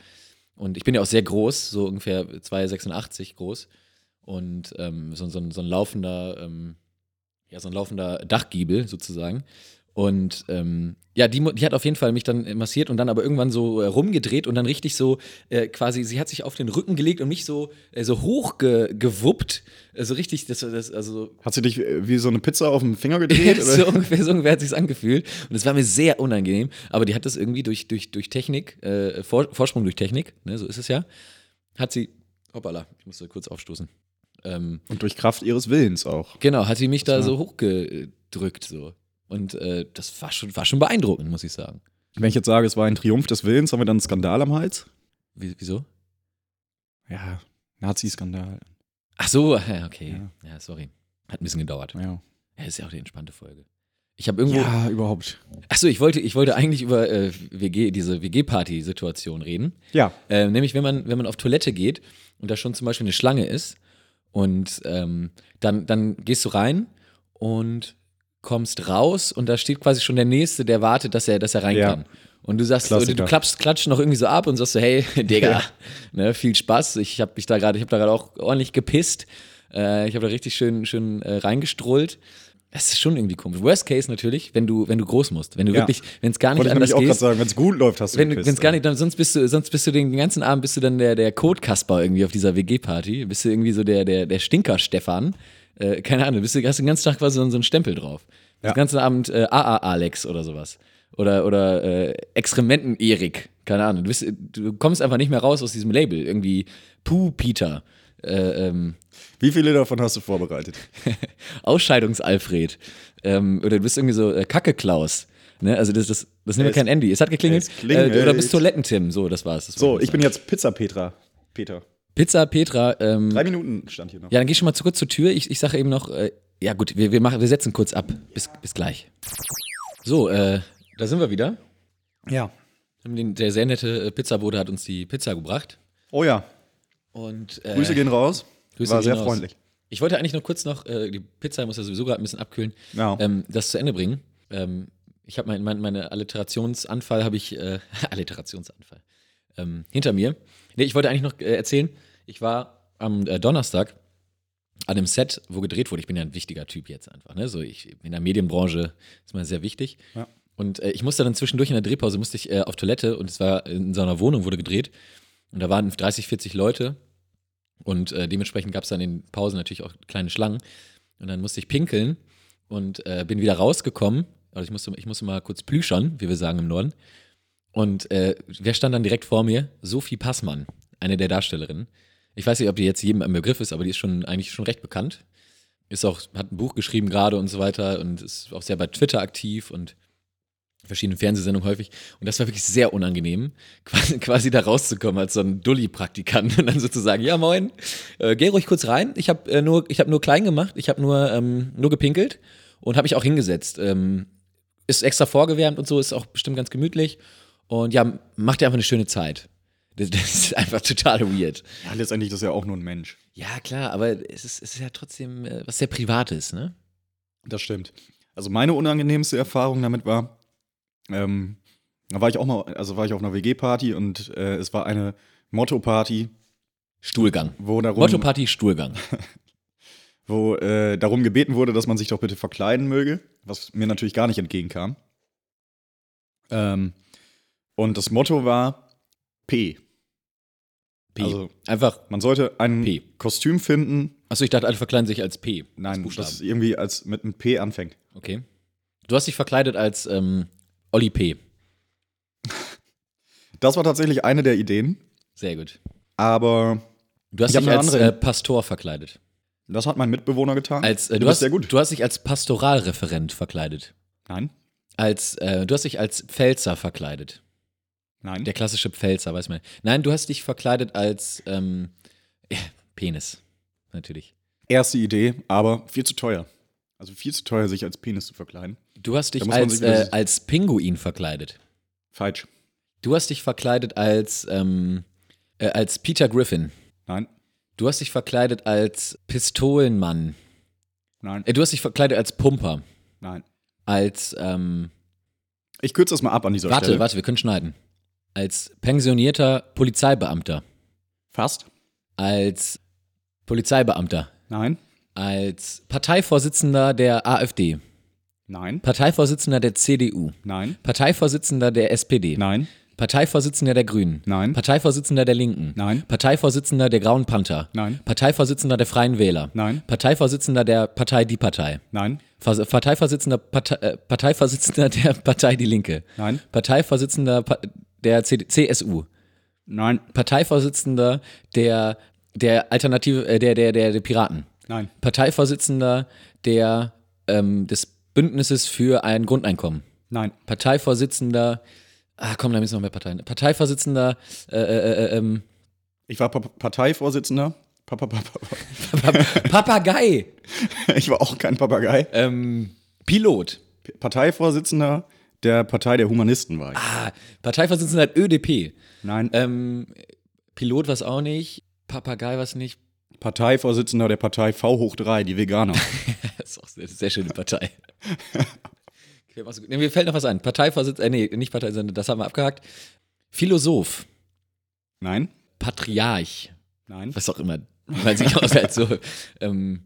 Speaker 3: Und ich bin ja auch sehr groß, so ungefähr 2,86 groß. Und ähm, so, so, ein- so ein laufender, ähm, ja, so ein laufender Dachgiebel sozusagen. Und ähm, ja, die, die hat auf jeden Fall mich dann massiert und dann aber irgendwann so äh, rumgedreht und dann richtig so äh, quasi, sie hat sich auf den Rücken gelegt und mich so, äh, so hochgewuppt. Äh, so richtig, das, das, also
Speaker 4: Hat sie dich äh, wie so eine Pizza auf dem Finger gedreht?
Speaker 3: so ungefähr, so ungefähr hat sich's angefühlt. Und es war mir sehr unangenehm. Aber die hat das irgendwie durch, durch, durch Technik, äh, Vor, Vorsprung durch Technik, ne, so ist es ja, hat sie, hoppala, ich musste kurz aufstoßen. Ähm,
Speaker 4: Und durch Kraft ihres Willens auch.
Speaker 3: genau, hat sie mich da
Speaker 4: war-
Speaker 3: so hochgedrückt so. Und äh, das war schon, war schon beeindruckend, muss ich sagen.
Speaker 4: Wenn ich jetzt sage, es war ein Triumph des Willens, haben wir dann einen Skandal am Hals?
Speaker 3: Wie, wieso?
Speaker 4: Ja, Nazi-Skandal.
Speaker 3: Ach so, okay.
Speaker 4: Ja.
Speaker 3: Ja. sorry. Hat ein bisschen gedauert.
Speaker 4: Ja.
Speaker 3: Ja, ist ja auch die entspannte Folge. Ich habe irgendwo.
Speaker 4: ja, überhaupt.
Speaker 3: Achso, ich wollte, ich wollte eigentlich über äh, WG, diese WG-Party-Situation reden.
Speaker 4: Ja,
Speaker 3: Ähm, nämlich, wenn man, wenn man auf Toilette geht und da schon zum Beispiel eine Schlange ist und ähm, dann, dann gehst du rein und kommst raus und da steht quasi schon der Nächste, der wartet, dass er, dass er rein
Speaker 4: Ja.
Speaker 3: kann. Und du sagst, so, du, klappst, klatscht noch irgendwie so ab und sagst so, hey, Digga, ne, viel Spaß. Ich habe mich da gerade, ich habe da gerade auch ordentlich gepisst. Äh, ich habe da richtig schön, schön äh, reingestrollt. Das ist schon irgendwie komisch. Worst Case natürlich, wenn du, wenn du groß musst. Wenn du
Speaker 4: Ja.
Speaker 3: wirklich, wenn es gar nicht
Speaker 4: wollte ich
Speaker 3: anders
Speaker 4: nämlich auch gerade
Speaker 3: geht.
Speaker 4: sagen, wenn es gut läuft, hast du
Speaker 3: Wenn es gar nicht, dann, sonst bist du, sonst bist du den ganzen Abend bist du dann der, der Code-Kasper irgendwie auf dieser WG-Party. Bist du irgendwie so der, der, der Stinker-Stefan. Äh, keine Ahnung, bist du, hast den ganzen Tag quasi so, so einen Stempel drauf.
Speaker 4: Ja.
Speaker 3: Den ganzen Abend äh, AA-Alex oder sowas. Oder, oder äh, Exkrementen-Erik. Keine Ahnung. Du, bist, du kommst einfach nicht mehr raus aus diesem Label. Irgendwie Puh-Peter. Äh, ähm,
Speaker 4: Wie viele davon hast du vorbereitet?
Speaker 3: Ausscheidungs-Alfred. Ähm, oder du bist irgendwie so äh, Kacke-Klaus. Ne? Also das, das, das nimmt ja kein Andy. Es hat geklingelt.
Speaker 4: es klingelt.
Speaker 3: Äh, oder bist Toiletten-Tim. So, das war's. Das
Speaker 4: So, ich bin jetzt Pizza Petra. Peter.
Speaker 3: Pizza Petra. Ähm,
Speaker 4: Drei Minuten stand hier noch.
Speaker 3: ja, dann geh schon mal zu kurz zur Tür. Ich, ich sage eben noch, äh, ja gut, wir, wir, machen, wir setzen kurz ab. Bis, bis gleich. So, äh, da sind wir wieder.
Speaker 4: Ja.
Speaker 3: Der sehr nette äh, Pizzabote hat uns die Pizza gebracht.
Speaker 4: Oh ja.
Speaker 3: Und, äh,
Speaker 4: Grüße gehen raus.
Speaker 3: Grüße
Speaker 4: War
Speaker 3: gehen
Speaker 4: sehr
Speaker 3: raus.
Speaker 4: freundlich.
Speaker 3: Ich wollte eigentlich noch kurz noch, äh, die Pizza muss ja sowieso gerade ein bisschen abkühlen,
Speaker 4: Ja.
Speaker 3: ähm, das zu Ende bringen. Ähm, ich habe mein, mein, meine Alliterationsanfall, habe ich, äh, Alliterationsanfall, ähm, hinter mir. Nee, ich wollte eigentlich noch äh, erzählen, ich war am äh, Donnerstag an einem Set, wo gedreht wurde. Ich bin ja ein wichtiger Typ jetzt einfach. Ne? So ich, in der Medienbranche ist man sehr wichtig.
Speaker 4: Ja.
Speaker 3: Und äh, ich musste dann zwischendurch in der Drehpause, musste ich äh, auf Toilette und es war in so einer Wohnung, wurde gedreht. Und da waren 30, 40 Leute. Und äh, dementsprechend gab es dann in Pausen natürlich auch kleine Schlangen. Und dann musste ich pinkeln und äh, bin wieder rausgekommen. Also ich musste, ich musste mal kurz plüschern, wie wir sagen im Norden. Und äh, wer stand dann direkt vor mir? Sophie Passmann, eine der Darstellerinnen. Ich weiß nicht, ob die jetzt jedem ein Begriff ist, aber die ist schon eigentlich schon recht bekannt. Ist auch, hat ein Buch geschrieben gerade und so weiter und ist auch sehr bei Twitter aktiv und verschiedenen Fernsehsendungen häufig. Und das war wirklich sehr unangenehm, quasi, quasi da rauszukommen als so ein Dulli-Praktikant und dann sozusagen, ja moin, äh, geh ruhig kurz rein. Ich habe äh, nur, ich nur klein gemacht, ich habe nur, ähm, nur gepinkelt und habe mich auch hingesetzt. Ähm, ist extra vorgewärmt und so, ist auch bestimmt ganz gemütlich. Und ja, macht dir einfach eine schöne Zeit. Das, das ist einfach total weird.
Speaker 4: Ja, letztendlich ist das ja auch nur ein Mensch.
Speaker 3: Ja, klar, aber es ist, es ist ja trotzdem äh, was sehr Privates, ne?
Speaker 4: Das stimmt. Also meine unangenehmste Erfahrung damit war, ähm, da war ich auch mal, also war ich auf einer WG-Party und äh, es war eine Motto-Party,
Speaker 3: Stuhlgang.
Speaker 4: wo darum,
Speaker 3: Motto-Party, Stuhlgang.
Speaker 4: wo äh, darum gebeten wurde, dass man sich doch bitte verkleiden möge, was mir natürlich gar nicht entgegenkam. Ähm, und das Motto war P.
Speaker 3: P.
Speaker 4: Also
Speaker 3: Einfach,
Speaker 4: man sollte ein
Speaker 3: P.
Speaker 4: Kostüm finden.
Speaker 3: achso, ich dachte, alle verkleiden sich als P.
Speaker 4: Nein,
Speaker 3: Buchstaben.
Speaker 4: das irgendwie als mit einem P anfängt.
Speaker 3: Okay. Du hast dich verkleidet als ähm, Olli P.
Speaker 4: Das war tatsächlich eine der Ideen,
Speaker 3: Sehr gut.
Speaker 4: aber
Speaker 3: Du hast dich als
Speaker 4: andere-
Speaker 3: äh, Pastor verkleidet.
Speaker 4: das hat mein Mitbewohner getan.
Speaker 3: Als, äh,
Speaker 4: du,
Speaker 3: hast,
Speaker 4: sehr gut.
Speaker 3: Du hast dich als Pastoralreferent verkleidet.
Speaker 4: Nein,
Speaker 3: Als, äh, du hast dich als Pfälzer verkleidet.
Speaker 4: Nein.
Speaker 3: Der klassische Pfälzer, weiß man. Nein, du hast dich verkleidet als ähm, äh, Penis. Natürlich.
Speaker 4: Erste Idee, aber viel zu teuer. Also viel zu teuer, sich als Penis zu verkleiden.
Speaker 3: Du hast dich als, äh, als Pinguin verkleidet.
Speaker 4: Falsch.
Speaker 3: Du hast dich verkleidet als, ähm, äh, als Peter Griffin.
Speaker 4: Nein,
Speaker 3: Du hast dich verkleidet als Pistolenmann.
Speaker 4: nein,
Speaker 3: Äh, du hast dich verkleidet als Pumper.
Speaker 4: nein.
Speaker 3: Als, ähm,
Speaker 4: Ich kürze das mal ab an dieser
Speaker 3: warte,
Speaker 4: Stelle.
Speaker 3: warte, wir können schneiden. Als pensionierter Polizeibeamter.
Speaker 4: Fast?
Speaker 3: Als Polizeibeamter.
Speaker 4: Nein,
Speaker 3: Als Parteivorsitzender der AfD.
Speaker 4: nein,
Speaker 3: Parteivorsitzender der CDU.
Speaker 4: nein,
Speaker 3: Parteivorsitzender der SPD.
Speaker 4: nein,
Speaker 3: Parteivorsitzender der Grünen.
Speaker 4: Nein.
Speaker 3: Parteivorsitzender der Linken.
Speaker 4: Nein.
Speaker 3: Parteivorsitzender der Grauen Panther.
Speaker 4: Nein.
Speaker 3: Parteivorsitzender der Freien Wähler.
Speaker 4: Nein.
Speaker 3: Parteivorsitzender der Partei Die Partei.
Speaker 4: nein,
Speaker 3: Vers- Parteivorsitzender, Partei, äh, Parteivorsitzender der Partei Die Linke.
Speaker 4: Nein.
Speaker 3: Parteivorsitzender Pa- der CD, CSU.
Speaker 4: nein,
Speaker 3: Parteivorsitzender der, der Alternative, äh, der, der, der, der Piraten.
Speaker 4: nein,
Speaker 3: Parteivorsitzender der, ähm, des Bündnisses für ein Grundeinkommen.
Speaker 4: nein,
Speaker 3: Parteivorsitzender, ah komm, da müssen noch mehr Parteien. Parteivorsitzender, äh, äh, äh, ähm,
Speaker 4: Ich war Pa- Parteivorsitzender. Pa- pa- pa- pa-
Speaker 3: Pa- Papagei,
Speaker 4: Ich war auch kein Papagei.
Speaker 3: ähm, Pilot,
Speaker 4: Parteivorsitzender der Partei der Humanisten war ich.
Speaker 3: ah, Parteivorsitzender der ÖDP,
Speaker 4: Nein,
Speaker 3: ähm, Pilot was auch nicht, Papagei was nicht,
Speaker 4: Parteivorsitzender der Partei V hoch 3, die Veganer.
Speaker 3: das ist auch eine sehr schöne Partei. Mir fällt noch was ein. Parteivorsitzender, äh, nee, nicht Parteivorsitzender, das haben wir abgehakt. Philosoph,
Speaker 4: Nein,
Speaker 3: Patriarch,
Speaker 4: nein.
Speaker 3: was auch immer, weil sich aushält, so, ähm,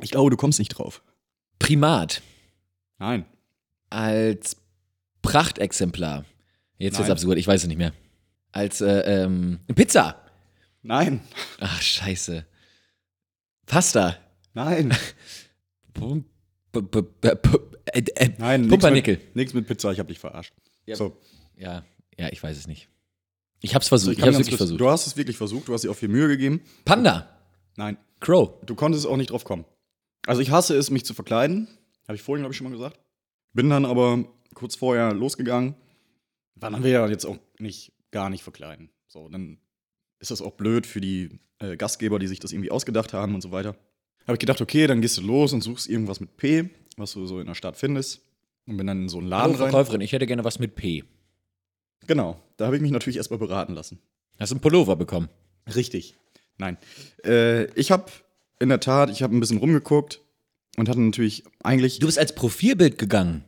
Speaker 4: Ich glaube, du kommst nicht drauf.
Speaker 3: Primat,
Speaker 4: Nein,
Speaker 3: als Prachtexemplar. Jetzt wird's
Speaker 4: Nein.
Speaker 3: absurd, ich weiß es nicht mehr. Als äh, ähm, Pizza.
Speaker 4: nein,
Speaker 3: Ach, scheiße. Pasta.
Speaker 4: nein,
Speaker 3: Pum- p- p- p- p- äh, äh,
Speaker 4: nein. nix
Speaker 3: Pumpernickel.
Speaker 4: mit- Nix mit Pizza, ich hab dich verarscht.
Speaker 3: Ja.
Speaker 4: So,
Speaker 3: Ja, ja, ich weiß es nicht. Ich hab's versucht, ich,
Speaker 4: kann
Speaker 3: hab's
Speaker 4: ganz
Speaker 3: wirklich
Speaker 4: kurz-
Speaker 3: versucht.
Speaker 4: Du hast es wirklich versucht, du hast dir auch viel Mühe gegeben.
Speaker 3: Panda.
Speaker 4: Nein,
Speaker 3: Crow.
Speaker 4: du konntest auch nicht drauf kommen. Also ich hasse es, mich zu verkleiden. Habe ich vorhin, glaube ich, schon mal gesagt. Bin dann aber kurz vorher losgegangen. Weil man will ja jetzt auch nicht gar nicht verkleiden. So, dann ist das auch blöd für die äh, Gastgeber, die sich das irgendwie ausgedacht haben und so weiter. Habe ich gedacht, okay, dann gehst du los und suchst irgendwas mit P, was du so in der Stadt findest. Und bin dann in so einen Laden
Speaker 3: Hallo
Speaker 4: rein.
Speaker 3: Verkäuferin, ich hätte gerne was mit P.
Speaker 4: Genau, da habe ich mich natürlich erstmal beraten lassen.
Speaker 3: Hast du einen Pullover bekommen?
Speaker 4: Richtig. Nein. Äh, ich habe in der Tat, ich habe ein bisschen rumgeguckt und hatte natürlich eigentlich,
Speaker 3: Du bist als Profilbild gegangen.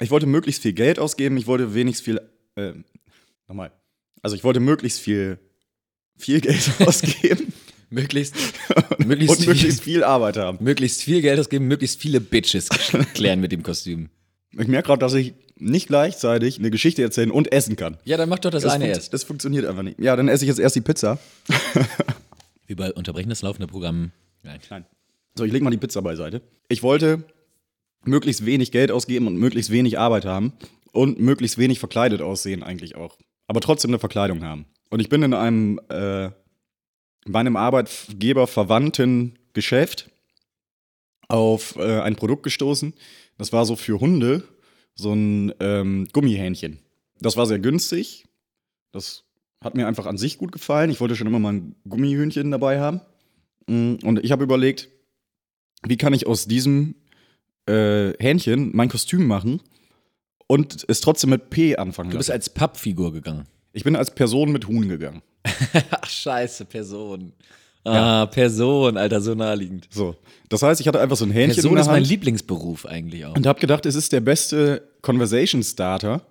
Speaker 4: ich wollte möglichst viel Geld ausgeben, ich wollte wenigstens viel, äh, nochmal, also ich wollte möglichst viel, viel Geld ausgeben
Speaker 3: Möglichst,
Speaker 4: und
Speaker 3: möglichst,
Speaker 4: möglichst
Speaker 3: viel,
Speaker 4: viel Arbeit haben.
Speaker 3: möglichst viel Geld ausgeben, möglichst viele Bitches klären mit dem Kostüm.
Speaker 4: Ich merke gerade, dass ich nicht gleichzeitig eine Geschichte erzählen und essen kann.
Speaker 3: Ja, dann mach doch das,
Speaker 4: Das,
Speaker 3: eine erst.
Speaker 4: das funktioniert einfach nicht. Ja, dann esse ich jetzt erst die Pizza.
Speaker 3: Wie bei Unterbrechen das laufende Programm. Nein.
Speaker 4: Nein. So, ich lege mal die Pizza beiseite. Ich wollte möglichst wenig Geld ausgeben und möglichst wenig Arbeit haben und möglichst wenig verkleidet aussehen eigentlich auch. Aber trotzdem eine Verkleidung haben. Und ich bin in einem äh, meinem Arbeitgeber verwandten Geschäft auf äh, ein Produkt gestoßen. Das war so für Hunde so ein ähm, Gummihähnchen. Das war sehr günstig. Das hat mir einfach an sich gut gefallen. Ich wollte schon immer mal ein Gummihühnchen dabei haben. Mm, Und ich habe überlegt, wie kann ich aus diesem äh, Hähnchen mein Kostüm machen und es trotzdem mit P anfangen
Speaker 3: Du bist
Speaker 4: lassen.
Speaker 3: als Pappfigur gegangen.
Speaker 4: Ich bin als Person mit Huhn gegangen.
Speaker 3: Ach, scheiße, Person. Ah, Person, Alter, so naheliegend.
Speaker 4: So. Das heißt, ich hatte einfach so ein Hähnchen
Speaker 3: Person
Speaker 4: in der
Speaker 3: ist mein
Speaker 4: Hand
Speaker 3: Lieblingsberuf eigentlich auch.
Speaker 4: und habe gedacht, es ist der beste Conversation Starter,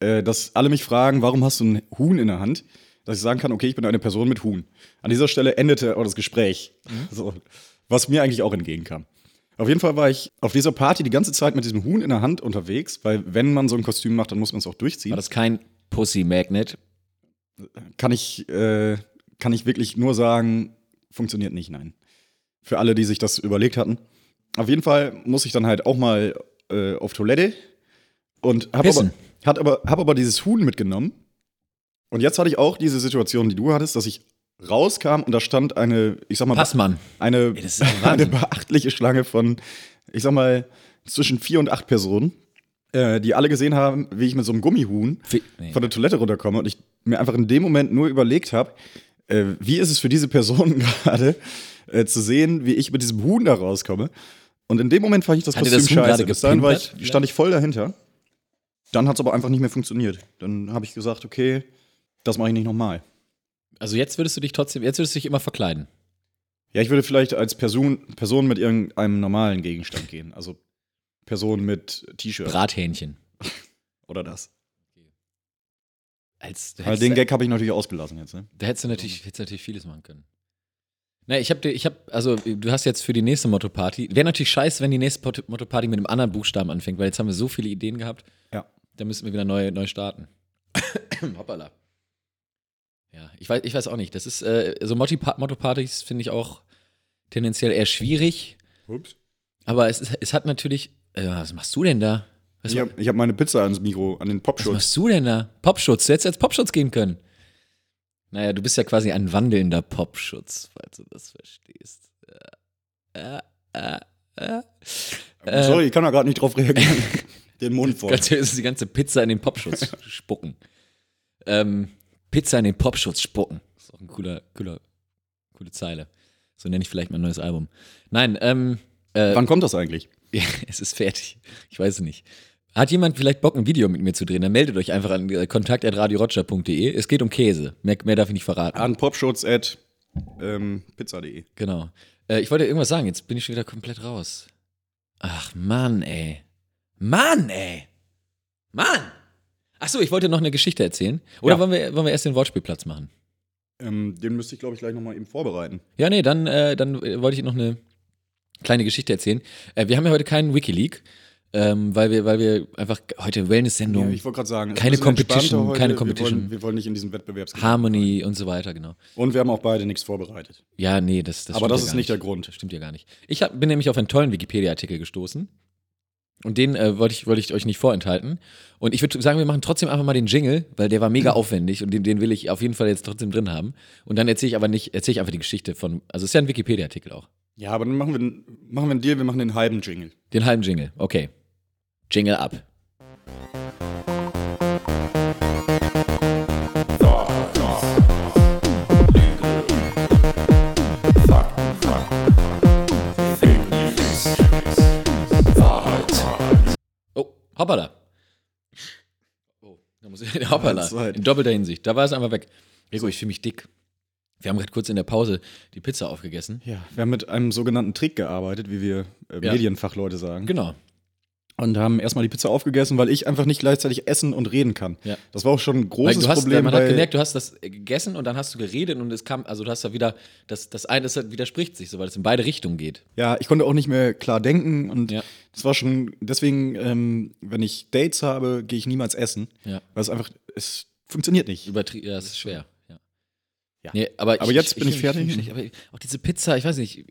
Speaker 4: äh, dass alle mich fragen, warum hast du ein Huhn in der Hand? Dass ich sagen kann, okay, ich bin eine Person mit Huhn. An dieser Stelle endete auch das Gespräch. So. Was mir eigentlich auch entgegenkam. Auf jeden Fall war ich auf dieser Party die ganze Zeit mit diesem Huhn in der Hand unterwegs, weil wenn man so ein Kostüm macht, dann muss man es auch durchziehen.
Speaker 3: War das kein Pussy Magnet?
Speaker 4: kann ich, äh, kann ich wirklich nur sagen, funktioniert nicht, nein. Für alle, die sich das überlegt hatten. Auf jeden Fall muss ich dann halt auch mal äh, auf Toilette und habe aber, hat aber, hab aber dieses Huhn mitgenommen. Und jetzt hatte ich auch diese Situation, die du hattest, dass ich rauskam und da stand eine, ich sag mal,
Speaker 3: Passmann.
Speaker 4: eine,
Speaker 3: Ey,
Speaker 4: eine beachtliche Schlange von, ich sag mal, zwischen vier und acht Personen, äh, die alle gesehen haben, wie ich mit so einem Gummihuhn
Speaker 3: Fi- nee.
Speaker 4: von der Toilette runterkomme und ich mir einfach in dem Moment nur überlegt habe, äh, wie ist es für diese Person gerade äh, zu sehen, wie ich mit diesem Huhn da rauskomme. Und in dem Moment fand ich das
Speaker 3: Hat
Speaker 4: Kostüm
Speaker 3: das
Speaker 4: scheiße. Bis dahin war ich, stand ich voll dahinter. Dann hat es aber einfach nicht mehr funktioniert. Dann habe ich gesagt, okay, das mache ich nicht nochmal.
Speaker 3: Also jetzt würdest du dich trotzdem, jetzt würdest du dich immer verkleiden.
Speaker 4: Ja, ich würde vielleicht als Person, Person mit irgendeinem normalen Gegenstand gehen. Also Person mit T-Shirt
Speaker 3: Brathähnchen.
Speaker 4: oder das.
Speaker 3: Als, du
Speaker 4: Weil
Speaker 3: hättest,
Speaker 4: den Gag habe ich natürlich ausgelassen jetzt. Ne?
Speaker 3: da hättest du natürlich, hättest du natürlich vieles machen können. Na, ich habe ich habe, also du hast jetzt für die nächste Motto-Party, wäre natürlich scheiße, wenn die nächste Motto-Party mit einem anderen Buchstaben anfängt, weil jetzt haben wir so viele Ideen gehabt.
Speaker 4: Ja.
Speaker 3: Da müssen wir wieder neu, neu starten. Hoppala. Ja, ich weiß, ich weiß auch nicht. Das ist, äh, so Motto-Partys finde ich auch tendenziell eher schwierig.
Speaker 4: Ups.
Speaker 3: Aber es, ist, es hat natürlich. Äh, was machst du denn da? Was,
Speaker 4: Ich habe hab meine Pizza ans Mikro, an den
Speaker 3: was
Speaker 4: Popschutz.
Speaker 3: machst du denn da? Popschutz. Du hättest als Popschutz gehen können. Naja, du bist ja quasi ein wandelnder Popschutz, falls du das verstehst. Äh, äh, äh. Äh,
Speaker 4: Sorry, ich kann da gerade nicht drauf reagieren. den Mund voll.
Speaker 3: Ganz ist die ganze Pizza in den Popschutz spucken. Ähm, Pizza in den Popschutz spucken. ist auch ein cooler, cooler, coole Zeile. So nenne ich vielleicht mein neues Album. Nein, ähm, äh,
Speaker 4: Wann kommt das eigentlich?
Speaker 3: ja, es ist fertig. Ich weiß es nicht. Hat jemand vielleicht Bock, ein Video mit mir zu drehen? Dann meldet euch einfach an äh, kontakt.radioroger.de. Es geht um Käse. Mehr, mehr darf ich nicht verraten.
Speaker 4: An popschutz at ähm.
Speaker 3: Genau. Äh, ich wollte irgendwas sagen, jetzt bin ich schon wieder komplett raus. Ach, Mann, ey. Mann, ey. Mann! Achso, ich wollte noch eine Geschichte erzählen. Oder
Speaker 4: Ja.
Speaker 3: wollen, wir, wollen wir erst den Wortspielplatz machen?
Speaker 4: Ähm, den müsste ich, glaube ich, gleich nochmal eben vorbereiten.
Speaker 3: Ja, nee, dann, äh, dann äh, wollte ich noch eine kleine Geschichte erzählen. Äh, wir haben ja heute keinen Wikileak, ähm, weil, wir, weil wir einfach heute Wellness-Sendung,
Speaker 4: Ja, ich wollte gerade sagen,
Speaker 3: Keine Competition, keine
Speaker 4: Wir
Speaker 3: Competition.
Speaker 4: wollen, wir wollen nicht in diesen Wettbewerbs.
Speaker 3: Harmony und so weiter, genau.
Speaker 4: Und wir haben auch beide nichts vorbereitet.
Speaker 3: Ja, nee, das, das
Speaker 4: Aber das
Speaker 3: ja
Speaker 4: ist nicht der Grund.
Speaker 3: Stimmt ja gar nicht. Ich hab, bin nämlich auf einen tollen Wikipedia-Artikel gestoßen. Und den äh, wollte ich, wollte ich euch nicht vorenthalten. Und ich würde sagen, wir machen trotzdem einfach mal den Jingle, weil der war mega aufwendig und den, den will ich auf jeden Fall jetzt trotzdem drin haben. Und dann erzähle ich aber nicht, erzähle ich einfach die Geschichte von, also es ist ja ein Wikipedia-Artikel auch.
Speaker 4: Ja, aber dann machen wir, machen wir einen Deal, wir machen den halben Jingle.
Speaker 3: Den halben Jingle, okay. Jingle ab. Hoppala. Oh, da muss ich, hoppala. In doppelter Hinsicht. Da war es einfach weg. Rico, ich fühle mich dick. Wir haben gerade kurz in der Pause die Pizza aufgegessen.
Speaker 4: Ja, wir haben mit einem sogenannten Trick gearbeitet, wie wir äh,
Speaker 3: Ja.
Speaker 4: Medienfachleute sagen.
Speaker 3: Genau.
Speaker 4: Und haben erstmal die Pizza aufgegessen, weil ich einfach nicht gleichzeitig essen und reden kann.
Speaker 3: Ja.
Speaker 4: Das war auch schon ein
Speaker 3: Weil
Speaker 4: großes
Speaker 3: du hast,
Speaker 4: Problem.
Speaker 3: man hat gemerkt, du hast das gegessen und dann hast du geredet und es kam, also du hast da wieder, das, das eine das widerspricht sich so, weil es in beide Richtungen geht.
Speaker 4: ja, ich konnte auch nicht mehr klar denken und
Speaker 3: Ja.
Speaker 4: das war schon, deswegen, ähm, wenn ich Dates habe, gehe ich niemals essen.
Speaker 3: Ja.
Speaker 4: Weil es einfach, es funktioniert nicht.
Speaker 3: Übertrie ja, das ist schwer. Ja.
Speaker 4: Ja.
Speaker 3: Nee, aber,
Speaker 4: Aber jetzt bin ich
Speaker 3: fühl mich-
Speaker 4: fertig.
Speaker 3: schlecht. Aber auch diese Pizza, ich weiß nicht,